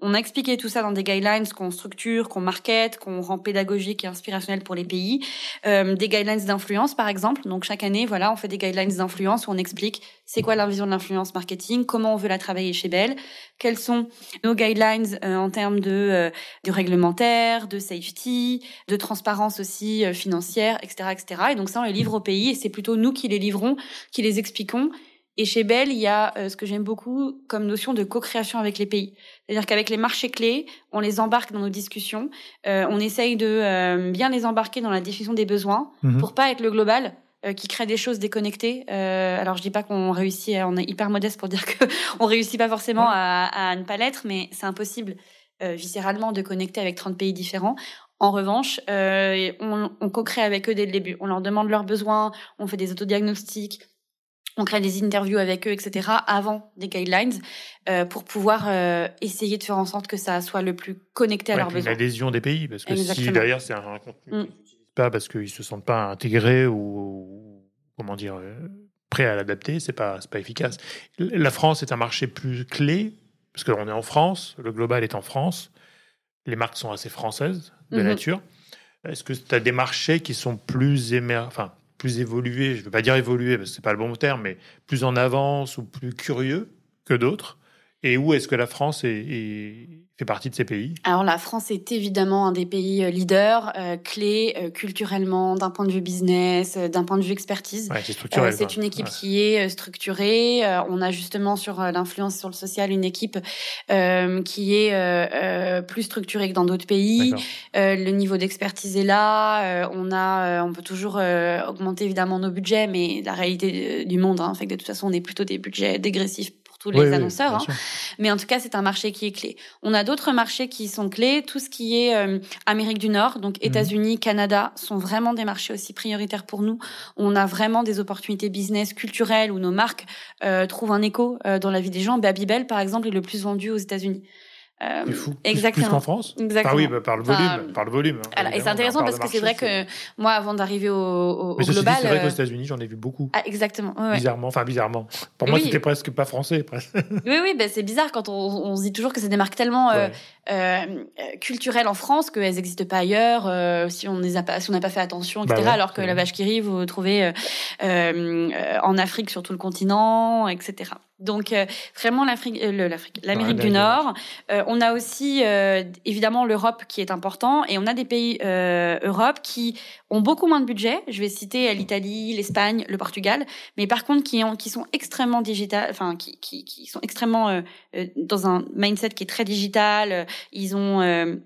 on a expliqué tout ça dans des guidelines qu'on structure, qu'on market, qu'on rend pédagogique et inspirationnel pour les pays. Euh, des guidelines d'influence, par exemple. Donc chaque année, voilà, on fait des guidelines d'influence où on explique c'est quoi la vision de l'influence marketing, comment on veut la travailler chez Bell, quels sont nos guidelines euh, en termes de, euh, réglementaire, de safety, de transparence aussi euh, financière, etc., etc. Et donc ça, on les livre au pays et c'est plutôt nous qui les livrons, qui les expliquons. Et chez Bell, il y a euh, ce que j'aime beaucoup comme notion de co-création avec les pays. C'est-à-dire qu'avec les marchés clés, on les embarque dans nos discussions, euh, on essaye de euh, bien les embarquer dans la définition des besoins Mhm. pour pas être le global euh, qui crée des choses déconnectées. Euh, alors je dis pas qu'on réussit, on est hyper modeste pour dire que on réussit pas forcément à, à ne pas l'être, mais c'est impossible euh, viscéralement de connecter avec 30 pays différents. En revanche, euh, on, on co-crée avec eux dès le début. On leur demande leurs besoins, on fait des autodiagnostics, on crée des interviews avec eux, etc. avant des guidelines euh, pour pouvoir euh, essayer de faire en sorte que ça soit le plus connecté à Ouais, leurs besoins. L'adhésion des pays, parce que si derrière c'est un contenu Mm. pas parce qu'ils se sentent pas intégrés ou, comment dire euh, prêts à l'adapter, c'est pas pas efficace. La France est un marché plus clé parce qu'on est en France, le global est en France, les marques sont assez françaises de Mhm. nature. Est-ce que tu as des marchés qui sont plus émer... enfin plus évolués, je ne veux pas dire évolués parce que c'est pas le bon terme, mais plus en avance ou plus curieux que d'autres Et où est-ce que la France est, est- fait partie de ces pays? Alors la France est évidemment un des pays euh, leaders, euh, clés euh, culturellement, d'un point de vue business, euh, d'un point de vue expertise. Ouais, c'est Euh, c'est une équipe Ouais. qui est euh, structurée. Euh, on a justement sur l'influence sur le social une équipe euh, qui est euh, euh, plus structurée que dans d'autres pays. Euh, le niveau d'expertise est là. Euh, on a, euh, on peut toujours euh, augmenter évidemment nos budgets, mais la réalité du monde hein, fait que de toute façon on est plutôt des budgets dégressifs tous les Oui, annonceurs. hein. Mais en tout cas, c'est un marché qui est clé. On a d'autres marchés qui sont clés. Tout ce qui est euh, Amérique du Nord, donc États-Unis, Canada, sont vraiment des marchés aussi prioritaires pour nous. On a vraiment des opportunités business culturelles où nos marques euh, trouvent un écho euh, dans la vie des gens. Babybel, par exemple, est le plus vendu aux États-unis. Euh, C'est fou. Plus- Plus, exactement. qu'en France? Exactement. Ah oui, bah, par le volume. Enfin, par le volume hein, Voilà, et c'est intéressant parce que c'est vrai que moi, avant d'arriver au, au, Mais global, c'est vrai euh, qu'aux États-Unis, j'en ai vu beaucoup. ah, exactement. ouais, ouais. Bizarrement, enfin bizarrement. Pour moi, c'était presque pas français. Presque. Oui, oui, ben c'est bizarre quand on, on se dit toujours que c'est des marques tellement euh, Ouais. euh, euh, culturelles en France qu'elles n'existent pas ailleurs euh, si on les a pas si on n'a pas fait attention, etc. Bah ouais, alors que la vache qui rit, vous trouvez euh, euh, euh, en Afrique sur tout le continent, etc. Donc euh, vraiment l'Afrique, euh, l'Amérique du Nord. Euh, on a aussi euh, évidemment l'Europe qui est important et on a des pays euh, Europe qui ont beaucoup moins de budget. Je vais citer euh, l'Italie, l'Espagne, le Portugal, mais par contre qui ont qui sont extrêmement digital, enfin qui qui, qui sont extrêmement dans un mindset qui est très digital. Ils ont euh,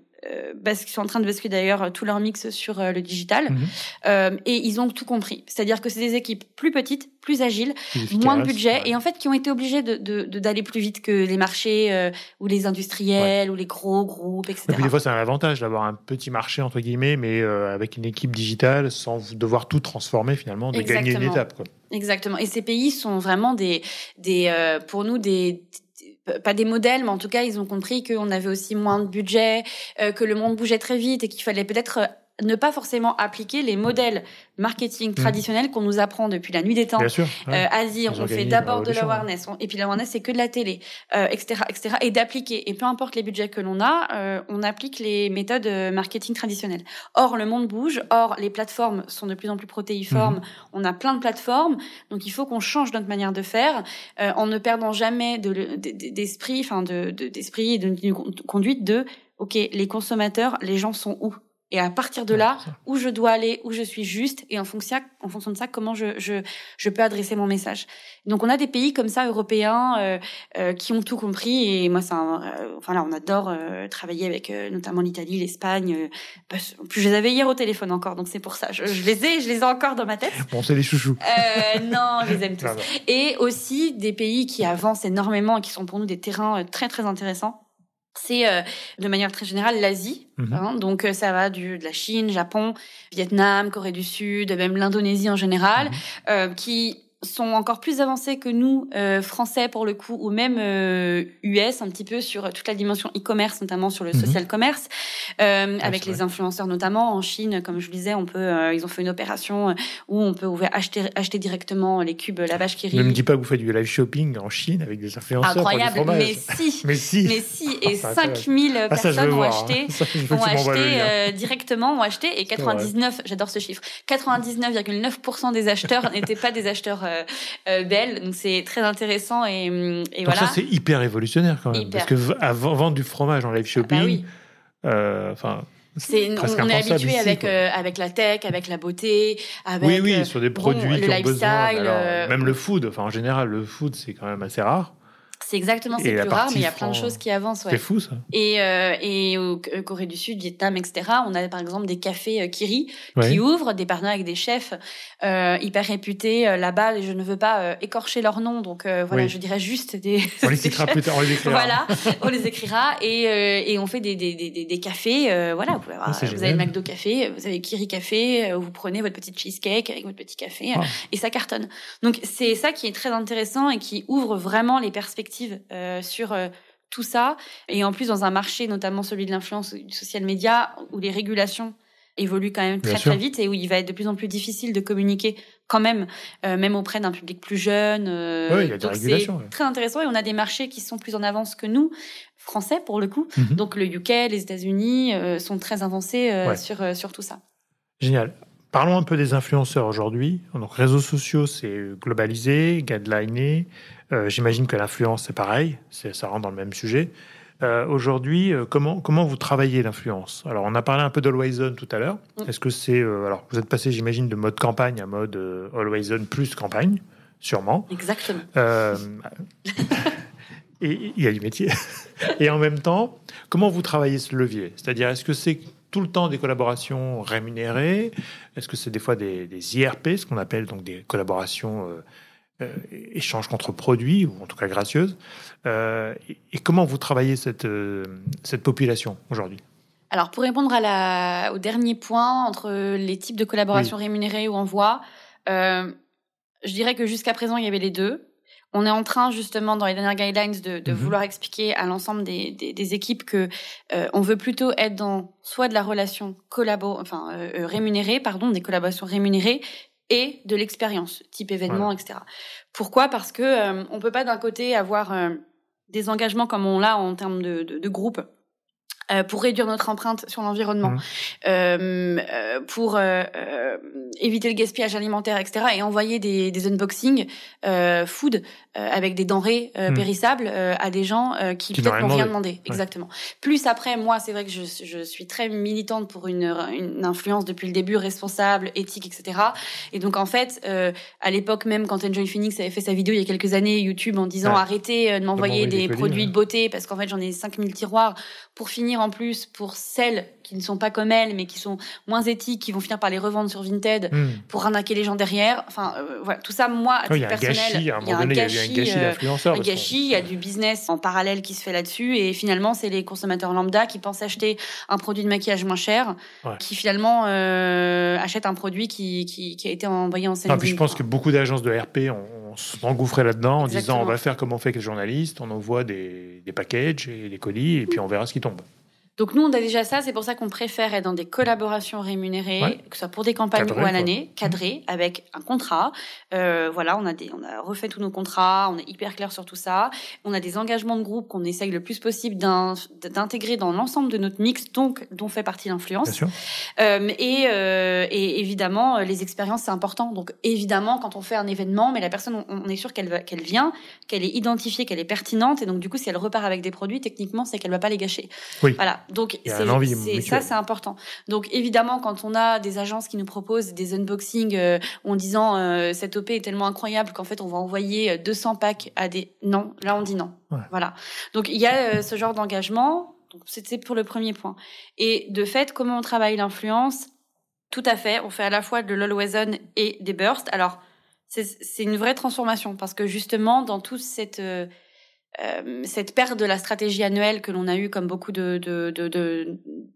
parce qu'ils sont en train de basculer d'ailleurs tout leur mix sur le digital. Mhm. et ils ont tout compris. C'est-à-dire que c'est des équipes plus petites, plus agiles, moins de budget, et en fait qui ont été obligés de d'aller plus vite que les marchés ou les industriels ou les gros groupes, etc. Et puis des fois, c'est un avantage d'avoir un petit marché entre guillemets, mais avec une équipe digitale, sans devoir tout transformer finalement, de gagner une étape. Quoi. Exactement. Et ces pays sont vraiment des, des pour nous des pas des modèles, mais en tout cas, ils ont compris qu'on avait aussi moins de budget, euh, que le monde bougeait très vite et qu'il fallait peut-être euh, ne pas forcément appliquer les modèles marketing mmh. traditionnels qu'on nous apprend depuis la nuit des temps. Bien sûr. Euh, Asie, on fait d'abord de l'awareness, et puis l'awareness c'est que de la télé, euh, etc., etc. Et d'appliquer. Et peu importe les budgets que l'on a, euh, on applique les méthodes euh, marketing traditionnelles. Or, le monde bouge. Or, les plateformes sont de plus en plus protéiformes. Mmh. On a plein de plateformes, donc il faut qu'on change notre manière de faire euh, en ne perdant jamais d'esprit, de, enfin de d'esprit et de conduite de ok, les consommateurs, les gens sont où? Et à partir de là, où je dois aller, où je suis juste, et en fonction, en fonction de ça, comment je, je, je peux adresser mon message. Donc on a des pays comme ça européens euh, euh, qui ont tout compris, et moi, c'est euh, enfin là, on adore euh, travailler avec euh, notamment l'Italie, l'Espagne. en plus, je les avais hier au téléphone encore, donc c'est pour ça. Je, je, les ai, je les ai encore dans ma tête. Bon, c'est les chouchous. non, je les aime tous. et aussi des pays qui avancent énormément et qui sont pour nous des terrains très très intéressants c'est euh, de manière très générale l'Asie. Mhm. Hein, donc euh, ça va du, de la Chine, Japon, Vietnam, Corée du Sud, même l'Indonésie en général, mhm. euh, qui sont encore plus avancés que nous, euh, français pour le coup, ou même euh, US un petit peu sur toute la dimension e-commerce, notamment sur le mhm. social commerce, euh, avec les influenceurs notamment. En Chine, comme je vous disais, on peut, euh, ils ont fait une opération où on peut ouvrir, acheter, acheter directement les cubes la vache qui rit. Ne me dis pas que vous faites du live shopping en Chine avec des influenceurs Incroyable, pour mais si, mais si, mais si, et 5000 ah, personnes vont acheter, vont acheter directement, ont acheté, et 99, j'adore ce chiffre, 99,9% des acheteurs n'étaient pas des acheteurs euh, euh, belle. Donc c'est très intéressant et, et voilà. Ça c'est hyper révolutionnaire quand même, parce que avant vendre du fromage en live ah bah shopping, euh, enfin. On, est habitué avec avec la tech, avec la beauté, avec oui oui sur des produits le lifestyle, même le food. Enfin en général le food c'est quand même assez rare. C'est exactement, c'est plus rare, mais il y a plein de choses qui avancent. Ouais. C'est fou ça. Et, euh, et au euh, Corée du Sud, Vietnam, etc., on a par exemple des cafés euh, Kiri qui ouvrent, des partenaires avec des chefs euh, hyper réputés euh, là-bas. Je ne veux pas écorcher leur nom, donc voilà, je dirais juste des. On les écrira plus tard, on les écrira. Voilà, on les écrira et, et on fait des, des, des, des cafés. voilà, vous, pouvez avoir, ah, vous avez McDo Café, vous avez Kiri Café, vous prenez votre petite cheesecake avec votre petit café ah. et ça cartonne. Donc c'est ça qui est très intéressant et qui ouvre vraiment les perspectives euh, sur euh, tout ça. Et en plus, dans un marché, notamment celui de l'influence du social media, où les régulations évoluent quand même très très vite et où il va être de plus en plus difficile de communiquer quand même, euh, même auprès d'un public plus jeune. oui, il y a donc c'est très intéressant et on a des marchés qui sont plus en avance que nous, français pour le coup. Mhm. Donc le UK, les États-Unis sont très avancés sur sur tout ça. Génial. Parlons un peu des influenceurs aujourd'hui. Donc réseaux sociaux, c'est globalisé, guideliné. Euh, j'imagine que l'influence, c'est pareil, ça rentre dans le même sujet. Euh, aujourd'hui, euh, comment, comment vous travaillez l'influence? Alors, on a parlé un peu d'Always On tout à l'heure. Mm. Est-ce que c'est. alors, vous êtes passé, j'imagine, de mode campagne à mode Always On plus campagne, sûrement. Exactement. et il y a du métier. et en même temps, comment vous travaillez ce levier? C'est-à-dire, est-ce que c'est tout le temps des collaborations rémunérées Est-ce que c'est des fois des, des IRP, ce qu'on appelle donc des collaborations euh, échange contre produits, ou en tout cas gracieuses. Euh, et, comment vous travaillez cette, euh, cette population aujourd'hui? Alors, pour répondre à la, au dernier point, entre les types de collaborations rémunérées ou en voie, je dirais que jusqu'à présent, il y avait les deux. On est en train, justement, dans les dernières guidelines, de, de mhm. vouloir expliquer à l'ensemble des, des, des, équipes que on veut plutôt être dans soit de la relation collabo, enfin rémunérée, pardon, des collaborations rémunérées, et de l'expérience, type événement, etc. Pourquoi? Parce que euh, on peut pas d'un côté avoir euh, des engagements comme on l'a en termes de, de, de groupe euh, pour réduire notre empreinte sur l'environnement, mmh. euh, euh, pour éviter le gaspillage alimentaire, etc. Et envoyer des, des unboxings food avec des denrées mmh. périssables à des gens qui, peut-être n'ont rien demandé. Exactement. Plus après, moi, c'est vrai que je, je, suis très militante pour une, une, influence depuis le début, responsable, éthique, etc. Et donc, en fait, à l'époque même, quand Enjoy Phoenix avait fait sa vidéo il y a quelques années, YouTube, en disant arrêtez de m'envoyer des, produits de beauté parce qu'en fait, j'en ai 5000 tiroirs pour finir en plus pour celles qui ne sont pas comme elles, mais qui sont moins éthiques, qui vont finir par les revendre sur Vinted hmm. pour arnaquer les gens derrière. Enfin, euh, voilà, tout ça, moi, à titre personnel, il y a un gâchis, il y a un d'influenceurs. Un gâchis, il y a du business en parallèle qui se fait là-dessus, et finalement, c'est les consommateurs lambda qui pensent acheter un produit de maquillage moins cher, qui finalement euh, achètent un produit qui, qui, qui, a été envoyé en scène. je pense que beaucoup d'agences de RP ont, s'engouffré là-dedans en disant on va faire comme on fait avec les journalistes, on envoie des, des packages et des colis, et puis on verra ce qui tombe. Donc nous, on a déjà ça, c'est pour ça qu'on préfère être dans des collaborations rémunérées, que ce soit pour des campagnes ou à l'année, cadrées, avec un contrat. Euh, voilà, on a, des, on a refait tous nos contrats, on est hyper clair sur tout ça. On a des engagements de groupe qu'on essaye le plus possible d'intégrer dans l'ensemble de notre mix, donc dont fait partie l'influence. Euh, et, euh, et évidemment, les expériences, c'est important. Donc évidemment, quand on fait un événement, mais la personne, on, est sûr qu'elle qu'elle vient, qu'elle est identifiée, qu'elle est pertinente, et donc du coup, si elle repart avec des produits, techniquement, c'est qu'elle va pas les gâcher. Oui. Voilà. Donc c'est ça, c'est important. Donc évidemment, quand on a des agences qui nous proposent des unboxings euh, en disant euh, cette OP est tellement incroyable qu'en fait on va envoyer 200 euh, packs à des non, là on dit non. Voilà. Donc il y a ce genre d'engagement. Donc c'était pour le premier point. Et de fait, comment on travaille l'influence? Tout à fait. On fait à la fois de on et des bursts. Alors c'est une vraie transformation parce que justement dans toute cette euh, cette perte de la stratégie annuelle que l'on a eu comme beaucoup de,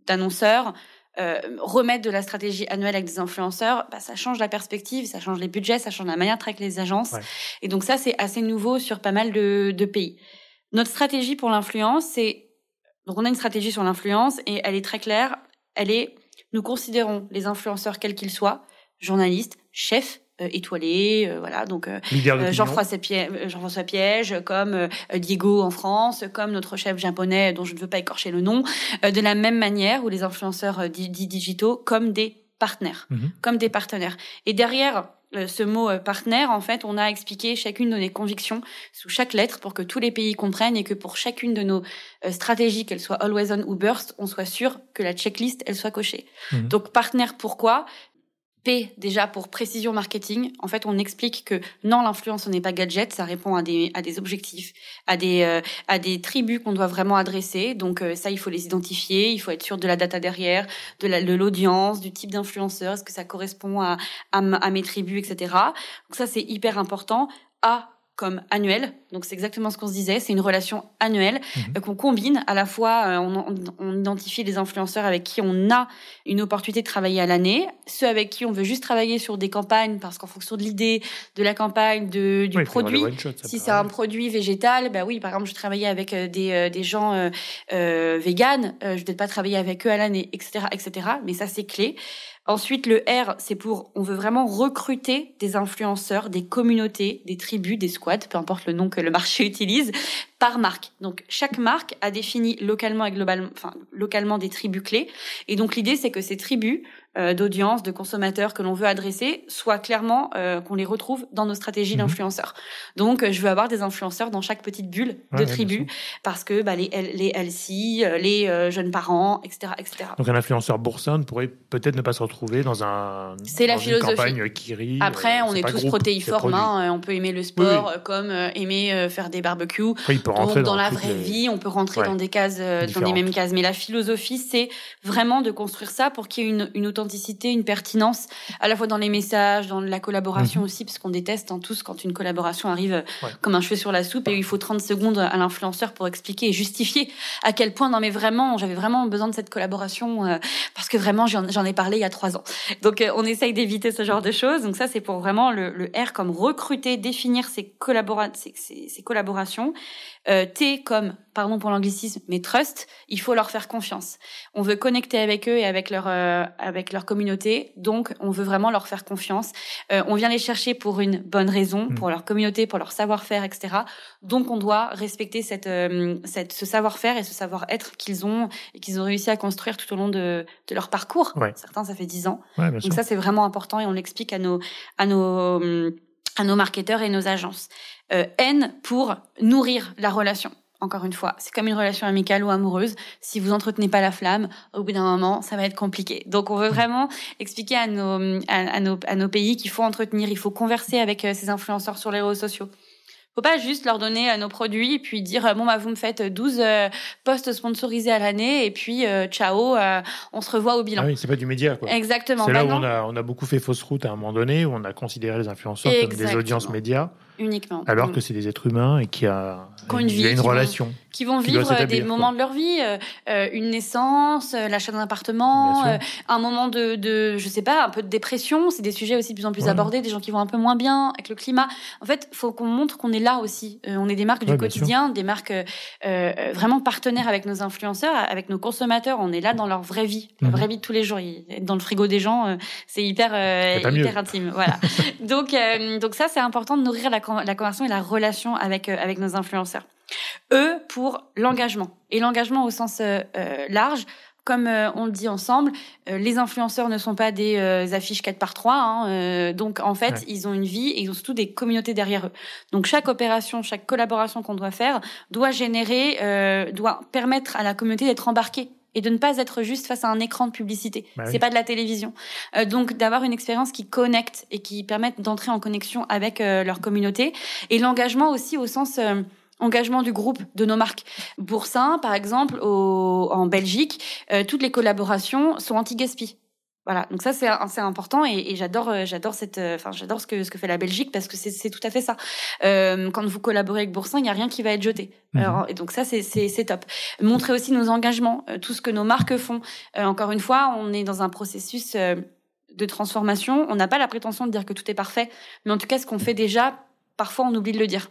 d'annonceurs, euh, remettre de la stratégie annuelle avec des influenceurs, bah, ça change la perspective, ça change les budgets, ça change la manière de traiter les agences. Et donc ça, c'est assez nouveau sur pas mal de, de pays. Notre stratégie pour l'influence, c'est donc on a une stratégie sur l'influence et elle est très claire. Elle est, nous considérons les influenceurs quels qu'ils soient, journalistes, chefs, euh, étoilé, euh, voilà. Donc euh, Jean-François Piège, Jean Piège, comme Diego en France, comme notre chef japonais dont je ne veux pas écorcher le nom, de la même manière où les influenceurs dits digitaux comme des partenaires, mhm. comme des partenaires. Et derrière ce mot partenaire, en fait, on a expliqué chacune de nos convictions sous chaque lettre pour que tous les pays comprennent et que pour chacune de nos stratégies, qu'elles soient always on ou burst, on soit sûr que la checklist, elle soit cochée. Mhm. Donc partenaire, pourquoi? P déjà pour précision marketing. En fait, on explique que non, l'influence n'est pas gadget, ça répond à des à des objectifs, à des euh, à des tribus qu'on doit vraiment adresser. Donc euh, ça, il faut les identifier, il faut être sûr de la data derrière, de l'audience, du type d'influenceur, est-ce que ça correspond à, à, à mes tribus, etc. Donc ça, c'est hyper important. A comme annuel. Donc c'est exactement ce qu'on se disait, c'est une relation annuelle mhm. euh, qu'on combine à la fois, euh, on, on, identifie les influenceurs avec qui on a une opportunité de travailler à l'année, ceux avec qui on veut juste travailler sur des campagnes parce qu'en fonction de l'idée, de la campagne, de, du produit, si c'est un produit végétal, bah oui, par exemple, je travaillais avec euh, des, des gens véganes, je ne vais pas travailler avec eux à l'année, etc., etc. Mais ça c'est clé. Ensuite, le R, c'est pour, on veut vraiment recruter des influenceurs, des communautés, des tribus, des squads, peu importe le nom que le marché utilise, par marque. Donc, chaque marque a défini localement et globalement, enfin, localement des tribus clés. Et donc, l'idée, c'est que ces tribus d'audience, de consommateurs que l'on veut adresser, soit clairement euh, qu'on les retrouve dans nos stratégies mhm. d'influenceurs. Donc, euh, je veux avoir des influenceurs dans chaque petite bulle de tribu parce que bah, les, les LC, les jeunes parents, etc., etc. Donc, un influenceur boursin pourrait peut-être ne pas se retrouver dans un c'est la philosophie. Une campagne Kiri. Après, on est, tous protéiformes. Hein, on peut aimer le sport comme aimer faire des barbecues. peut rentrer dans, la vraie vie, on peut rentrer dans des cases, dans les mêmes cases. Mais la philosophie, c'est vraiment de construire ça pour qu'il y ait une, une une pertinence, à la fois dans les messages, dans la collaboration mhm. aussi, parce qu'on déteste en hein, tous quand une collaboration arrive euh, comme un cheveu sur la soupe et il faut 30 secondes à l'influenceur pour expliquer et justifier à quel point, non mais vraiment, j'avais vraiment besoin de cette collaboration euh, parce que vraiment j'en ai parlé il y a trois ans. Donc euh, on essaye d'éviter ce genre de choses. Donc ça c'est pour vraiment le, R comme recruter, définir ses, collabora ses collaborations euh, T comme, pardon pour l'anglicisme, mais trust, il faut leur faire confiance. On veut connecter avec eux et avec leur euh, avec leur communauté, donc on veut vraiment leur faire confiance. Euh, on vient les chercher pour une bonne raison, mm. pour leur communauté, pour leur savoir-faire, etc. Donc on doit respecter cette, euh, cette ce savoir-faire et ce savoir-être qu'ils ont et qu'ils ont réussi à construire tout au long de, de leur parcours. Certains ça fait dix ans. donc ça c'est vraiment important et on l'explique à nos à nos à nos marketeurs et nos agences. Euh, N pour nourrir la relation. Encore une fois, c'est comme une relation amicale ou amoureuse. Si vous entretenez pas la flamme, au bout d'un moment, ça va être compliqué. Donc, on veut vraiment expliquer à nos, à, nos, à nos pays qu'il faut entretenir, il faut converser avec euh, ces influenceurs sur les réseaux sociaux faut pas juste leur donner euh, nos produits et puis dire bon bah vous me faites 12 euh, postes sponsorisés à l'année et puis euh, ciao on se revoit au bilan. Ah oui, c'est pas du média quoi. Exactement. C'est là où on a, on a beaucoup fait fausse route à un moment donné où on a considéré les influenceurs comme des audiences médias uniquement. Alors que c'est des êtres humains et qui a, une, vie, une relation. qui vont vivre des moments de leur vie, euh, euh, une naissance, euh, l'achat d'un appartement, un moment de, de, je sais pas, un peu de dépression. C'est des sujets aussi de plus en plus abordés, des gens qui vont un peu moins bien avec le climat. En fait, faut qu'on montre qu'on est là aussi. on est des marques du quotidien, des marques vraiment partenaires avec nos influenceurs, avec nos consommateurs. On est là dans leur vraie vie, la mhm. vraie vie de tous les jours. Être dans le frigo des gens, c'est hyper, hyper intime. Voilà. donc, donc ça, c'est important de nourrir la la conversion et la relation avec euh, avec nos influenceurs. Eux pour l'engagement et l'engagement au sens euh, euh, large. Comme on le dit ensemble, les influenceurs ne sont pas des affiches 4 par 3 hein, donc en fait ils ont une vie et ils ont surtout des communautés derrière eux. Donc chaque opération, chaque collaboration qu'on doit faire doit générer, doit permettre à la communauté d'être embarquée et de ne pas être juste face à un écran de publicité. Bah c'est pas de la télévision. Euh, donc d'avoir une expérience qui connecte et qui permette d'entrer en connexion avec euh, leur communauté et l'engagement aussi au sens euh, engagement du groupe de nos marques. Boursin, par exemple, au, en Belgique, toutes les collaborations sont anti-gaspi. Voilà, donc ça c'est c'est important et, et j'adore euh, j'adore cette euh, enfin j'adore ce que ce que fait la Belgique parce que c'est c'est tout à fait ça. Euh, quand vous collaborez avec Boursin, il y a rien qui va être jeté. Mhm. Alors, et donc ça c'est c'est c'est top. Montrer aussi nos engagements, euh, tout ce que nos marques font. encore une fois, on est dans un processus de transformation. On n'a pas la prétention de dire que tout est parfait, mais en tout cas ce qu'on fait déjà, parfois on oublie de le dire.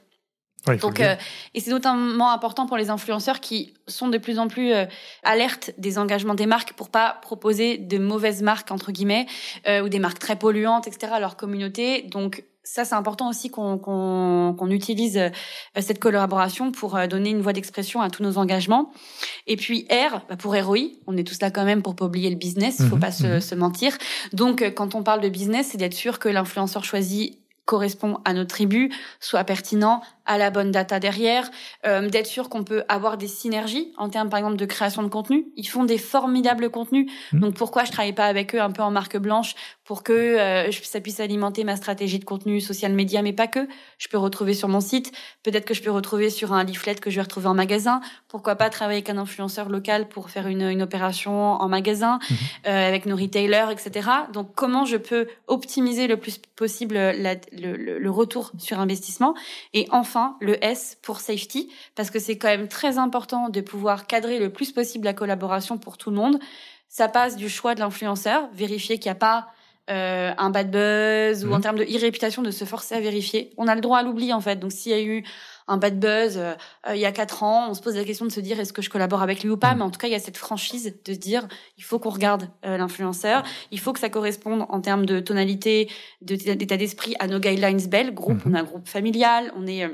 Donc, euh, et c'est notamment important pour les influenceurs qui sont de plus en plus euh, alertes des engagements des marques pour pas proposer de mauvaises marques entre guillemets euh, ou des marques très polluantes, etc. à leur communauté. Donc ça, c'est important aussi qu'on qu'on utilise cette collaboration pour donner une voie d'expression à tous nos engagements. Et puis R, bah pour ROI, on est tous là quand même pour pas oublier le business, il faut mhm, pas se, mhm. se mentir. Donc, quand on parle de business, c'est d'être sûr que l'influenceur choisi correspond à notre tribu, soit pertinent, à la bonne data derrière, euh, d'être sûr qu'on peut avoir des synergies en termes par exemple de création de contenu. Ils font des formidables contenus, mmh. donc pourquoi je travaille pas avec eux un peu en marque blanche pour que euh, ça puisse alimenter ma stratégie de contenu social média, mais pas que. Je peux retrouver sur mon site, peut-être que je peux retrouver sur un leaflet que je vais retrouver en magasin. Pourquoi pas travailler avec un influenceur local pour faire une, une opération en magasin mmh. euh, avec nos retailers, etc. Donc comment je peux optimiser le plus possible la, le, le, retour sur investissement? Et enfin enfin le S pour safety, parce que c'est quand même très important de pouvoir cadrer le plus possible la collaboration pour tout le monde. Ça passe du choix de l'influenceur, vérifier qu'il n'y a pas euh, un bad buzz ou en mhm. termes de irréputation de se forcer à vérifier. On a le droit à l'oubli en fait. Donc s'il y a eu un bad buzz euh, il y a quatre ans, on se pose la question de se dire est-ce que je collabore avec lui ou pas? Mhm. Mais en tout cas, il y a cette franchise de se dire il faut qu'on regarde euh, l'influenceur, il faut que ça corresponde en termes de tonalité, d'état d'esprit à nos guidelines belles. Groupe, mhm. on a un groupe familial, on est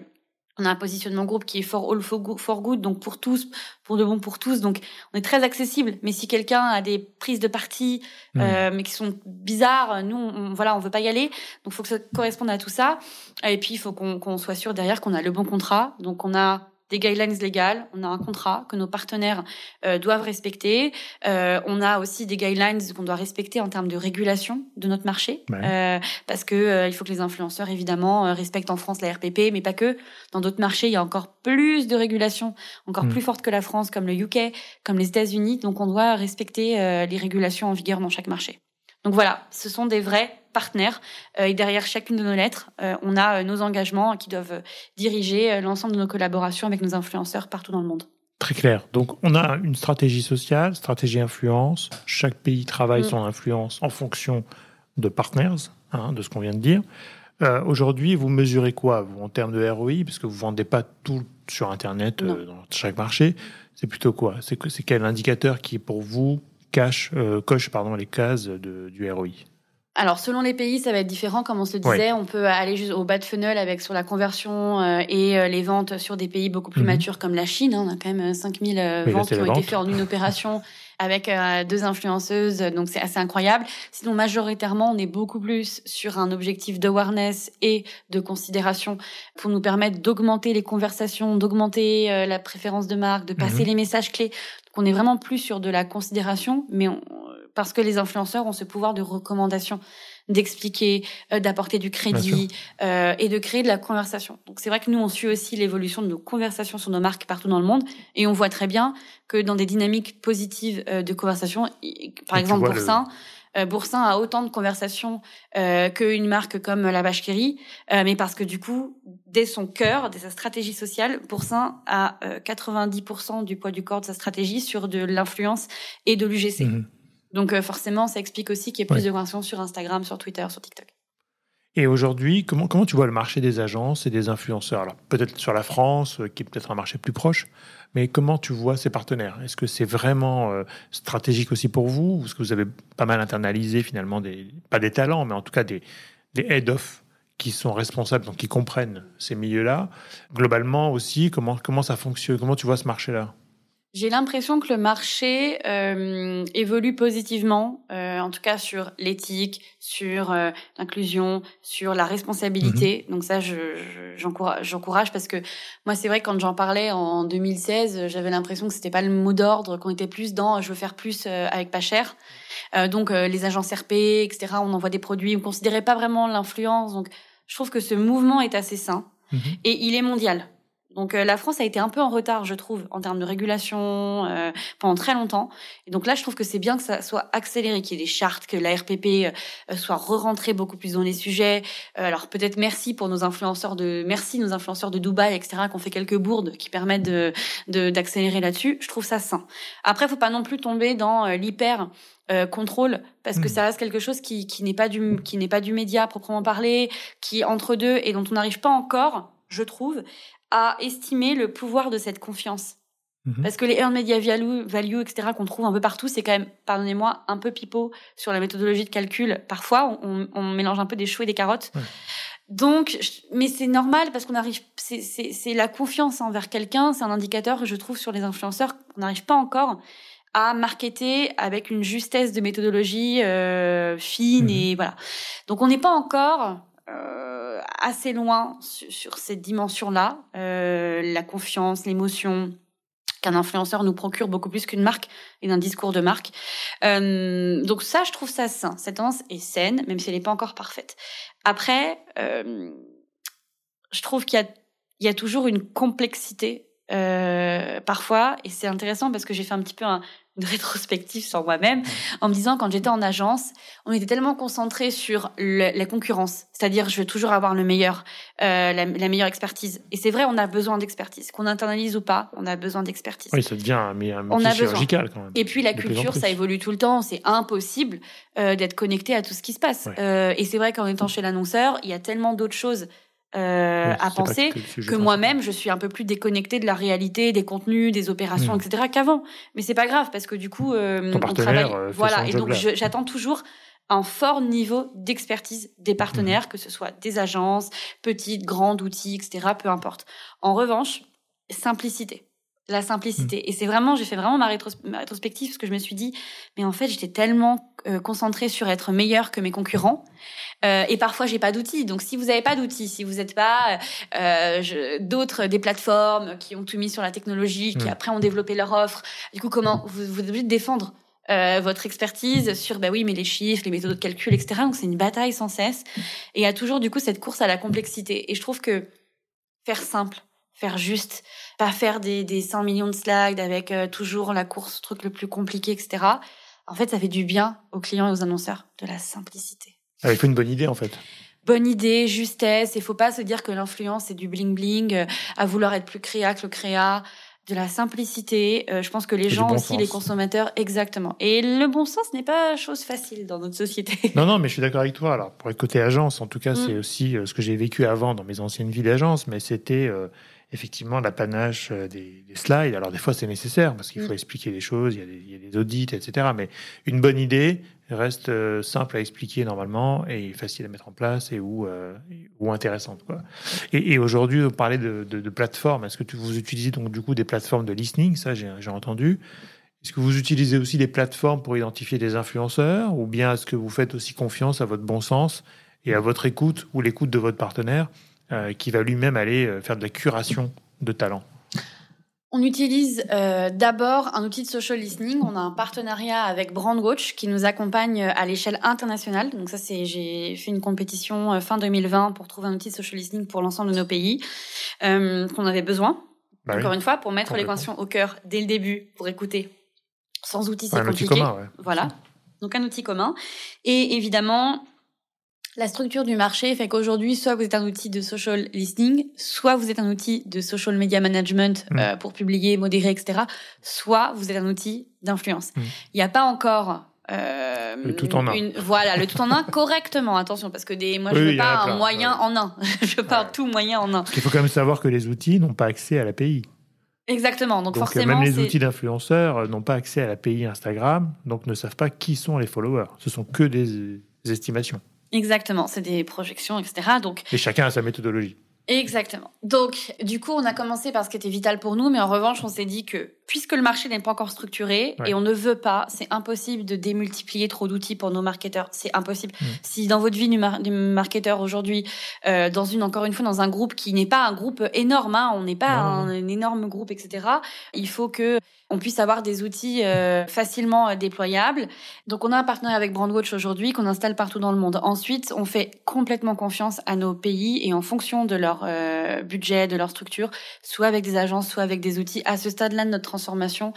on a un positionnement groupe qui est for all for good, donc pour tous, pour de bon pour tous. Donc on est très accessible. Mais si quelqu'un a des prises de parti, mmh. euh, mais qui sont bizarres, nous, on, voilà, on veut pas y aller. Donc il faut que ça corresponde à tout ça. Et puis il faut qu'on soit sûr derrière qu'on a le bon contrat. Donc on a des guidelines légales, on a un contrat que nos partenaires euh, doivent respecter. Euh, on a aussi des guidelines qu'on doit respecter en termes de régulation de notre marché, euh, parce que euh, il faut que les influenceurs évidemment euh, respectent en France la RPP, mais pas que. Dans d'autres marchés, il y a encore plus de régulations, encore mm. plus fortes que la France, comme le UK, comme les États-Unis. Donc on doit respecter les régulations en vigueur dans chaque marché. Donc voilà, ce sont des vrais partenaires. Euh, et derrière chacune de nos lettres, euh, on a euh, nos engagements qui doivent diriger l'ensemble de nos collaborations avec nos influenceurs partout dans le monde. Très clair. Donc, on a une stratégie sociale, stratégie influence. Chaque pays travaille mm. son influence en fonction de partners, hein, de ce qu'on vient de dire. Aujourd'hui, vous mesurez quoi, vous, en termes de ROI Parce que vous vendez pas tout sur Internet dans chaque marché. C'est plutôt quoi? C'est quel indicateur qui, pour vous, cache, coche pardon, les cases de, du ROI alors selon les pays, ça va être différent. Comme on se disait, on peut aller juste au bas de funnel avec sur la conversion euh, et euh, les ventes sur des pays beaucoup plus mhm. matures comme la Chine. Hein. On a quand même 5000 euh, ventes qui ont été faites en une opération avec deux influenceuses, donc c'est assez incroyable. Sinon, majoritairement, on est beaucoup plus sur un objectif d'awareness et de considération pour nous permettre d'augmenter les conversations, d'augmenter la préférence de marque, de passer mhm. les messages clés. Donc on est vraiment plus sur de la considération, mais on, parce que les influenceurs ont ce pouvoir de recommandation, d'expliquer, euh, d'apporter du crédit euh, et de créer de la conversation. Donc c'est vrai que nous on suit aussi l'évolution de nos conversations sur nos marques partout dans le monde et on voit très bien que dans des dynamiques positives euh, de conversation, par exemple Boursin, le... Boursin a autant de conversations qu'une marque comme la Vache mais parce que du coup, dès son cœur, dès sa stratégie sociale, Boursin a 90% du poids du corps de sa stratégie sur de l'influence et de l'UGC. Mhm. Donc euh, forcément, ça explique aussi qu'il y ait plus de conversations sur Instagram, sur Twitter, sur TikTok. Et aujourd'hui, comment, comment tu vois le marché des agences et des influenceurs? Alors peut-être sur la France, euh, qui est peut-être un marché plus proche, mais comment tu vois ces partenaires? Est-ce que c'est vraiment euh, stratégique aussi pour vous Ou est-ce que vous avez pas mal internalisé finalement, des, pas des talents, mais en tout cas des, des head-off qui sont responsables, donc qui comprennent ces milieux-là? Globalement aussi, comment, comment ça fonctionne? Comment tu vois ce marché-là? J'ai l'impression que le marché euh, évolue positivement, euh, en tout cas sur l'éthique, sur euh, l'inclusion, sur la responsabilité. Mhm. Donc ça, j'encourage, je, parce que moi, c'est vrai quand j'en parlais en 2016, j'avais l'impression que c'était pas le mot d'ordre, qu'on était plus dans je veux faire plus avec pas cher. donc les agences RP, etc. On envoie des produits, on considérait pas vraiment l'influence. Donc je trouve que ce mouvement est assez sain mhm. et il est mondial. Donc euh, la France a été un peu en retard, je trouve, en termes de régulation euh, pendant très longtemps. Et donc là, je trouve que c'est bien que ça soit accéléré, qu'il y ait des chartes, que la RPP euh, soit re-rentrée beaucoup plus dans les sujets. alors peut-être merci pour nos influenceurs de merci nos influenceurs de Dubaï, etc., qu'on fait quelques bourdes qui permettent de d'accélérer là-dessus. Je trouve ça sain. Après, faut pas non plus tomber dans l'hyper contrôle parce que hmm. ça reste quelque chose qui, qui n'est pas du qui n'est pas du média proprement parlé, qui est entre deux et dont on n'arrive pas encore, je trouve, à estimer le pouvoir de cette confiance. Mhm. Parce que les earned media value, value etc., qu'on trouve un peu partout, c'est quand même, pardonnez-moi, un peu pipeau sur la méthodologie de calcul. Parfois, on, on mélange un peu des choux et des carottes. Donc, mais c'est normal parce qu'on arrive, c'est la confiance envers quelqu'un, c'est un indicateur, je trouve, sur les influenceurs, qu'on n'arrive pas encore à marketer avec une justesse de méthodologie euh, fine mhm. et voilà. Donc, on n'est pas encore euh, assez loin sur, cette dimension-là, euh, la confiance, l'émotion qu'un influenceur nous procure beaucoup plus qu'une marque et d'un discours de marque. Euh, donc ça, je trouve ça sain. Cette tendance est saine, même si elle n'est pas encore parfaite. Après, euh, je trouve qu'il y a, toujours une complexité parfois, et c'est intéressant parce que j'ai fait un petit peu un, une rétrospective sur moi-même en me disant quand j'étais en agence, on était tellement concentré sur la concurrence, c'est-à-dire je veux toujours avoir le meilleur, euh, la, meilleure expertise. Et c'est vrai, on a besoin d'expertise, qu'on internalise ou pas, on a besoin d'expertise. Oui, ça devient un, un on a chirurgical quand même. Et puis la culture, ça évolue tout le temps, c'est impossible euh, d'être connecté à tout ce qui se passe. Euh, et c'est vrai qu'en étant chez l'annonceur, il y a tellement d'autres choses euh, à penser que, moi-même je suis un peu plus déconnectée de la réalité, des contenus, des opérations, hmm. etc. qu'avant. Mais c'est pas grave parce que du coup, euh, on travaille. Euh, voilà, et donc j'attends toujours un fort niveau d'expertise des partenaires, hmm. que ce soit des agences, petites, grandes, outils, etc. Peu importe. En revanche, simplicité la simplicité. Mm. Et c'est vraiment, j'ai fait vraiment ma, rétrospective parce que je me suis dit, mais en fait, j'étais tellement euh, concentrée sur être meilleure que mes concurrents. Euh, et parfois, j'ai pas d'outils. Donc, si vous n'avez pas d'outils, si vous n'êtes pas euh, d'autres des plateformes qui ont tout mis sur la technologie, qui mm. après ont développé leur offre, du coup, comment vous, vous êtes obligé de défendre euh, votre expertise sur bah oui mais les chiffres, les méthodes de calcul, etc. Donc c'est une bataille sans cesse et il y a toujours du coup cette course à la complexité. Et je trouve que faire simple, faire juste, pas faire des, des 100 millions de slides avec euh, toujours la course, truc le plus compliqué, etc. En fait, ça fait du bien aux clients et aux annonceurs, de la simplicité. Ah, il faut une bonne idée, en fait. Bonne idée, justesse. Il faut pas se dire que l'influence, c'est du bling-bling, euh, à vouloir être plus créa que le créa de la simplicité. Euh, je pense que les gens aussi, les consommateurs, exactement. Et le bon sens n'est pas chose facile dans notre société. Non, non, mais je suis d'accord avec toi. Alors, pour être côté agence, en tout cas, mm. c'est aussi ce que j'ai vécu avant dans mes anciennes vies d'agence, mais c'était effectivement l'apanage euh, des, des, slides. Alors des fois c'est nécessaire parce qu'il faut mm. expliquer les choses, il y, a des, il y, a des, audits, etc. Mais une bonne idée reste euh, simple à expliquer normalement et facile à mettre en place et ou, euh, ou intéressante. Quoi. Et, et aujourd'hui, on parlait de, de, de plateformes. Est-ce que tu, vous utilisez donc du coup des plateformes de listening? Ça, j'ai entendu. Est-ce que vous utilisez aussi des plateformes pour identifier des influenceurs? Ou bien est-ce que vous faites aussi confiance à votre bon sens et à votre écoute ou l'écoute de votre partenaire? Euh, qui va lui-même aller euh, faire de la curation de talent on utilise euh, d'abord un outil de social listening. On a un partenariat avec Brandwatch qui nous accompagne à l'échelle internationale. Donc ça, c'est j'ai fait une compétition euh, fin 2020 pour trouver un outil de social listening pour l'ensemble de nos pays euh, qu'on avait besoin. Bah Encore une fois, pour mettre l'équation au cœur dès le début, pour écouter. Sans outil, c'est compliqué. Outil commun, ouais. Voilà. Donc un outil commun. Et évidemment, la structure du marché fait qu'aujourd'hui, soit vous êtes un outil de social listening, soit vous êtes un outil de social media management mm. euh, pour publier, modérer, etc. Soit vous êtes un outil d'influence. Mm. Il n'y a pas encore euh, le tout en un. voilà, le tout en un correctement. Attention, parce que des, moi, je veux pas un moyen en un. je veux pas tout moyen en un. Il faut quand même savoir que les outils n'ont pas accès à l'API. Exactement. Donc, donc forcément, même les outils d'influenceurs euh, n'ont pas accès à l'API Instagram, donc ne savent pas qui sont les followers. Ce sont que des estimations. Exactement, c'est des projections, etc. Donc, et chacun a sa méthodologie. Exactement. Donc, du coup, on a commencé par ce qui était vital pour nous, mais en revanche, on s'est dit que puisque le marché n'est pas encore structuré et on ne veut pas, c'est impossible de démultiplier trop d'outils pour nos marketeurs. C'est impossible. Mm. Si dans votre vie du, marketeur aujourd'hui, euh, dans une encore une fois dans un groupe qui n'est pas un groupe énorme, hein, on n'est pas un, énorme groupe, etc. Il faut que on puisse avoir des outils euh, facilement euh, déployables. Donc on a un partenaire avec Brandwatch aujourd'hui qu'on installe partout dans le monde. Ensuite, on fait complètement confiance à nos pays et en fonction de leur euh, budget, de leur structure, soit avec des agences, soit avec des outils. À ce stade-là de notre transformation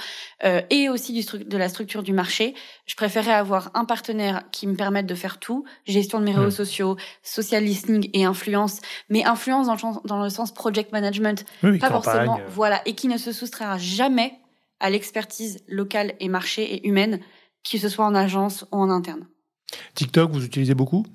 et aussi du de la structure du marché, je préférais avoir un partenaire qui me permette de faire tout, gestion de mes réseaux sociaux, social listening et influence, mais influence dans le, dans le sens project management, pas forcément, voilà, et qui ne se soustraira jamais à l'expertise locale et marché et humaine, que ce soit en agence ou en interne. TikTok, vous utilisez beaucoup?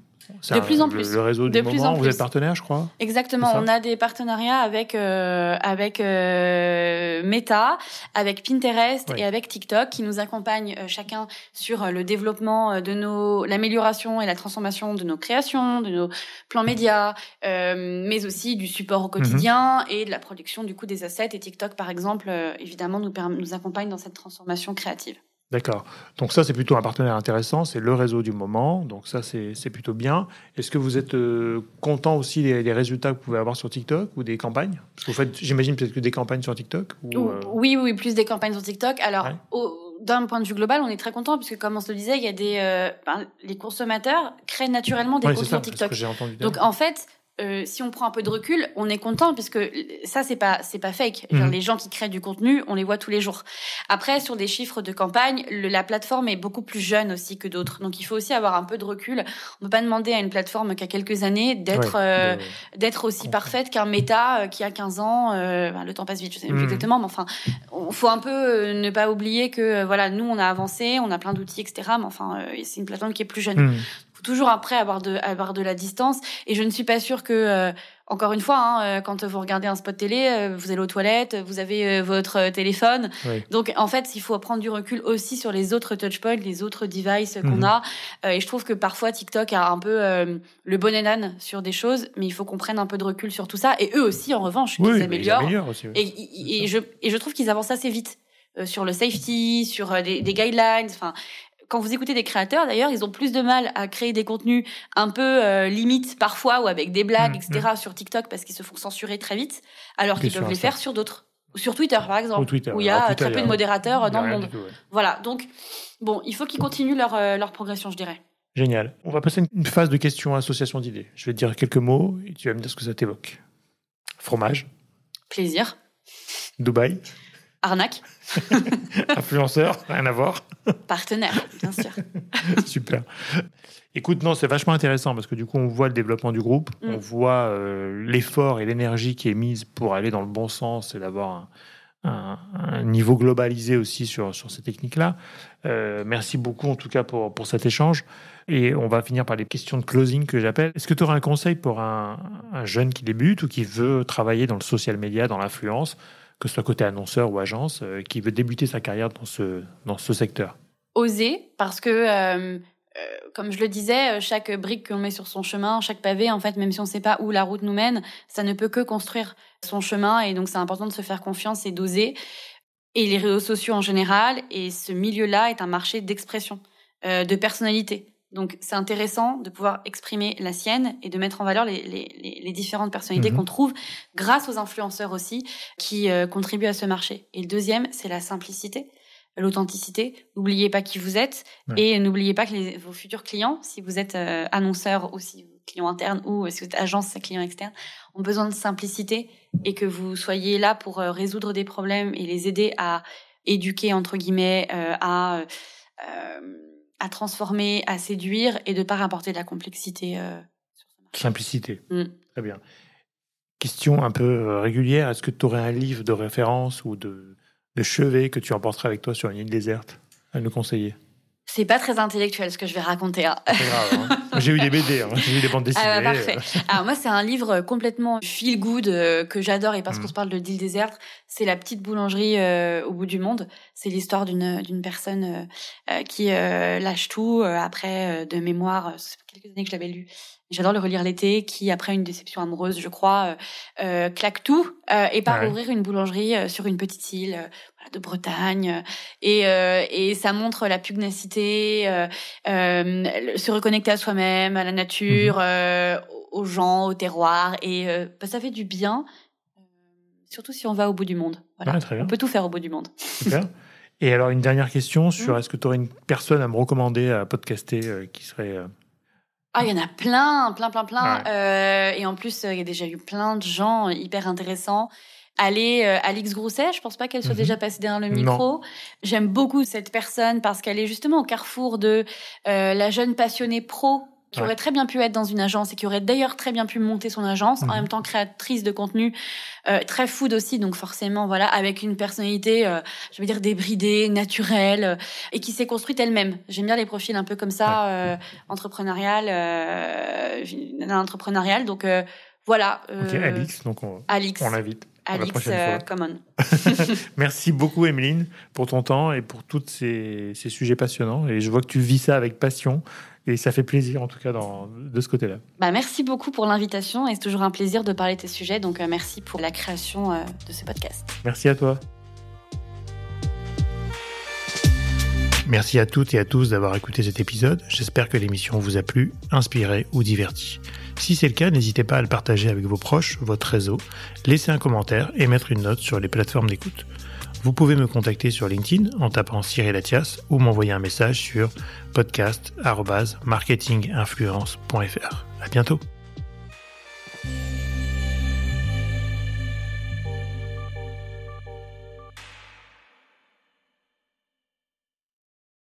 De plus en plus. Le, réseau du moment, vous êtes partenaire, je crois. Exactement. On a des partenariats avec euh, avec euh, Meta, avec Pinterest et avec TikTok qui nous accompagnent euh, chacun sur le développement de nos, l'amélioration et la transformation de nos créations, de nos plans médias, mais aussi du support au quotidien mhm. et de la production du coup des assets. Et TikTok, par exemple, évidemment, nous nous accompagne dans cette transformation créative. D'accord. Donc ça, c'est plutôt un partenaire intéressant, c'est le réseau du moment, donc ça, c'est plutôt bien. Est-ce que vous êtes euh, content aussi des, résultats que vous pouvez avoir sur TikTok ou des campagnes? Parce que vous faites, j'imagine, peut-être que des campagnes sur TikTok ou, euh, oui, oui, plus des campagnes sur TikTok. Alors, d'un point de vue global, on est très content puisque, comme on se le disait, il y a des, euh, ben, les consommateurs créent naturellement des contenus TikTok. Donc, en fait, euh, si on prend un peu de recul, on est content puisque ça c'est pas c'est pas fake. Mhm. les gens qui créent du contenu, on les voit tous les jours. Après sur des chiffres de campagne, la plateforme est beaucoup plus jeune aussi que d'autres. Donc il faut aussi avoir un peu de recul. On peut pas demander à une plateforme qui a quelques années d'être euh, d'être aussi parfaite qu'un méta euh, qui a 15 ans. Ben, le temps passe vite, je sais plus mhm. exactement, mais enfin, il faut un peu ne pas oublier que voilà, nous on a avancé, on a plein d'outils, etc. Mais enfin, c'est une plateforme qui est plus jeune. Mhm faut toujours après avoir de avoir de la distance. Et je ne suis pas sûre que euh, encore une fois hein, euh, quand vous regardez un spot télé euh, vous allez aux toilettes vous avez votre téléphone. Donc en fait il faut prendre du recul aussi sur les autres touchpoints les autres devices qu'on mhm. a. Et je trouve que parfois TikTok a un peu le bonnet d'âne sur des choses mais il faut qu'on prenne un peu de recul sur tout ça. Et eux aussi en revanche qu'ils améliorent. et, et, je et je trouve qu'ils avancent assez vite sur le safety, sur des, des guidelines. Enfin, quand vous écoutez des créateurs, d'ailleurs, ils ont plus de mal à créer des contenus un peu euh, limites parfois ou avec des blagues, mmh, etc. Mmh. sur TikTok parce qu'ils se font censurer très vite, alors qu'ils peuvent les faire sur d'autres. Sur Twitter, par exemple, où il y a très peu de modérateurs dans le monde. Voilà, donc, bon, il faut qu'ils continuent leur, euh, leur progression, je dirais. Génial. On va passer à une phase de questions, association d'idées. Je vais te dire quelques mots et tu vas me dire ce que ça t'évoque. Fromage. Plaisir. Dubaï. Arnaque. Influenceur, rien à voir. Partenaire, bien sûr. Super. Écoute, non, c'est vachement intéressant parce que du coup, on voit le développement du groupe, mm. on voit euh, l'effort et l'énergie qui est mise pour aller dans le bon sens et d'avoir un, niveau globalisé aussi sur, sur ces techniques-là. Euh, merci beaucoup en tout cas pour, pour cet échange. Et on va finir par les questions de closing que j'appelle. Est-ce que tu auras un conseil pour un, un jeune qui débute ou qui veut travailler dans le social media, dans l'influence? Que ce soit côté annonceur ou agence, euh, qui veut débuter sa carrière dans ce, dans ce secteur Oser, parce que, euh, euh, comme je le disais, chaque brique qu'on met sur son chemin, chaque pavé, en fait, même si on ne sait pas où la route nous mène, ça ne peut que construire son chemin. Et donc, c'est important de se faire confiance et d'oser. Et les réseaux sociaux en général, et ce milieu-là est un marché d'expression, de personnalité. Donc c'est intéressant de pouvoir exprimer la sienne et de mettre en valeur les, les, les différentes personnalités mhm. qu'on trouve grâce aux influenceurs aussi qui euh, contribuent à ce marché. Et le deuxième, c'est la simplicité l'authenticité. N'oubliez pas qui vous êtes et n'oubliez pas que les, vos futurs clients, si vous êtes euh, annonceur ou si vous client interne ou si vous êtes agence client externe, ont besoin de simplicité et que vous soyez là pour euh, résoudre des problèmes et les aider à éduquer entre guillemets, à à transformer, à séduire et de pas rapporter de la complexité. Euh, Simplicité. Mm. Très bien. Question un peu euh, régulière, est-ce que tu aurais un livre de référence ou de, de chevet que tu emporterais avec toi sur une île déserte à nous conseiller? C'est pas très intellectuel ce que je vais raconter. Hein. Hein. J'ai eu des BD, hein. j'ai eu des bandes dessinées. Ah bah, parfait. Alors moi, c'est un livre complètement feel good euh, que j'adore et parce mm. qu'on se parle de l'île déserte, c'est la petite boulangerie euh, au bout du monde. C'est l'histoire d'une d'une personne euh, qui lâche tout après de mémoire. Fait quelques années que je l'avais lu. J'adore le relire l'été, qui après une déception amoureuse, je crois, claque tout et part ouvrir une boulangerie sur une petite île de Bretagne et, euh, et ça montre la pugnacité, euh, euh, se reconnecter à soi-même, à la nature, mhm. aux gens, au terroir et bah, ça fait du bien, surtout si on va au bout du monde. Voilà. On peut tout faire au bout du monde. Super. Et alors une dernière question sur mhm. est-ce que tu aurais une personne à me recommander à podcaster qui serait ah, il y en a plein, plein, plein, plein. et en plus, il y a déjà eu plein de gens hyper intéressants. Allez, euh, Alix Grousset, je pense pas qu'elle soit mhm. déjà passée derrière le micro. J'aime beaucoup cette personne parce qu'elle est justement au carrefour de euh, la jeune passionnée pro qui aurait très bien pu être dans une agence et qui aurait d'ailleurs très bien pu monter son agence, en mhm. même temps créatrice de contenu, euh, très food aussi, donc forcément voilà, avec une personnalité, euh, je veux dire débridée, naturelle, euh, et qui s'est construite elle-même. J'aime bien les profils un peu comme ça, entrepreneurial, entrepreneurial, donc voilà. ok, Alix, donc on, Alix. on l'invite. Alix euh, Common. Merci beaucoup, Emeline, pour ton temps et pour tous ces, sujets passionnants. Et je vois que tu vis ça avec passion. Et ça fait plaisir, en tout cas, dans, de ce côté-là. Bah, merci beaucoup pour l'invitation. Et c'est toujours un plaisir de parler de tes sujets. Donc, euh, merci pour la création euh, de ce podcast. Merci à toi. Merci à toutes et à tous d'avoir écouté cet épisode. J'espère que l'émission vous a plu, inspiré ou diverti. Si c'est le cas, n'hésitez pas à le partager avec vos proches, votre réseau, laisser un commentaire et mettre une note sur les plateformes d'écoute. Vous pouvez me contacter sur LinkedIn en tapant Cyril Atias ou m'envoyer un message sur podcast.marketinginfluence.fr. À bientôt!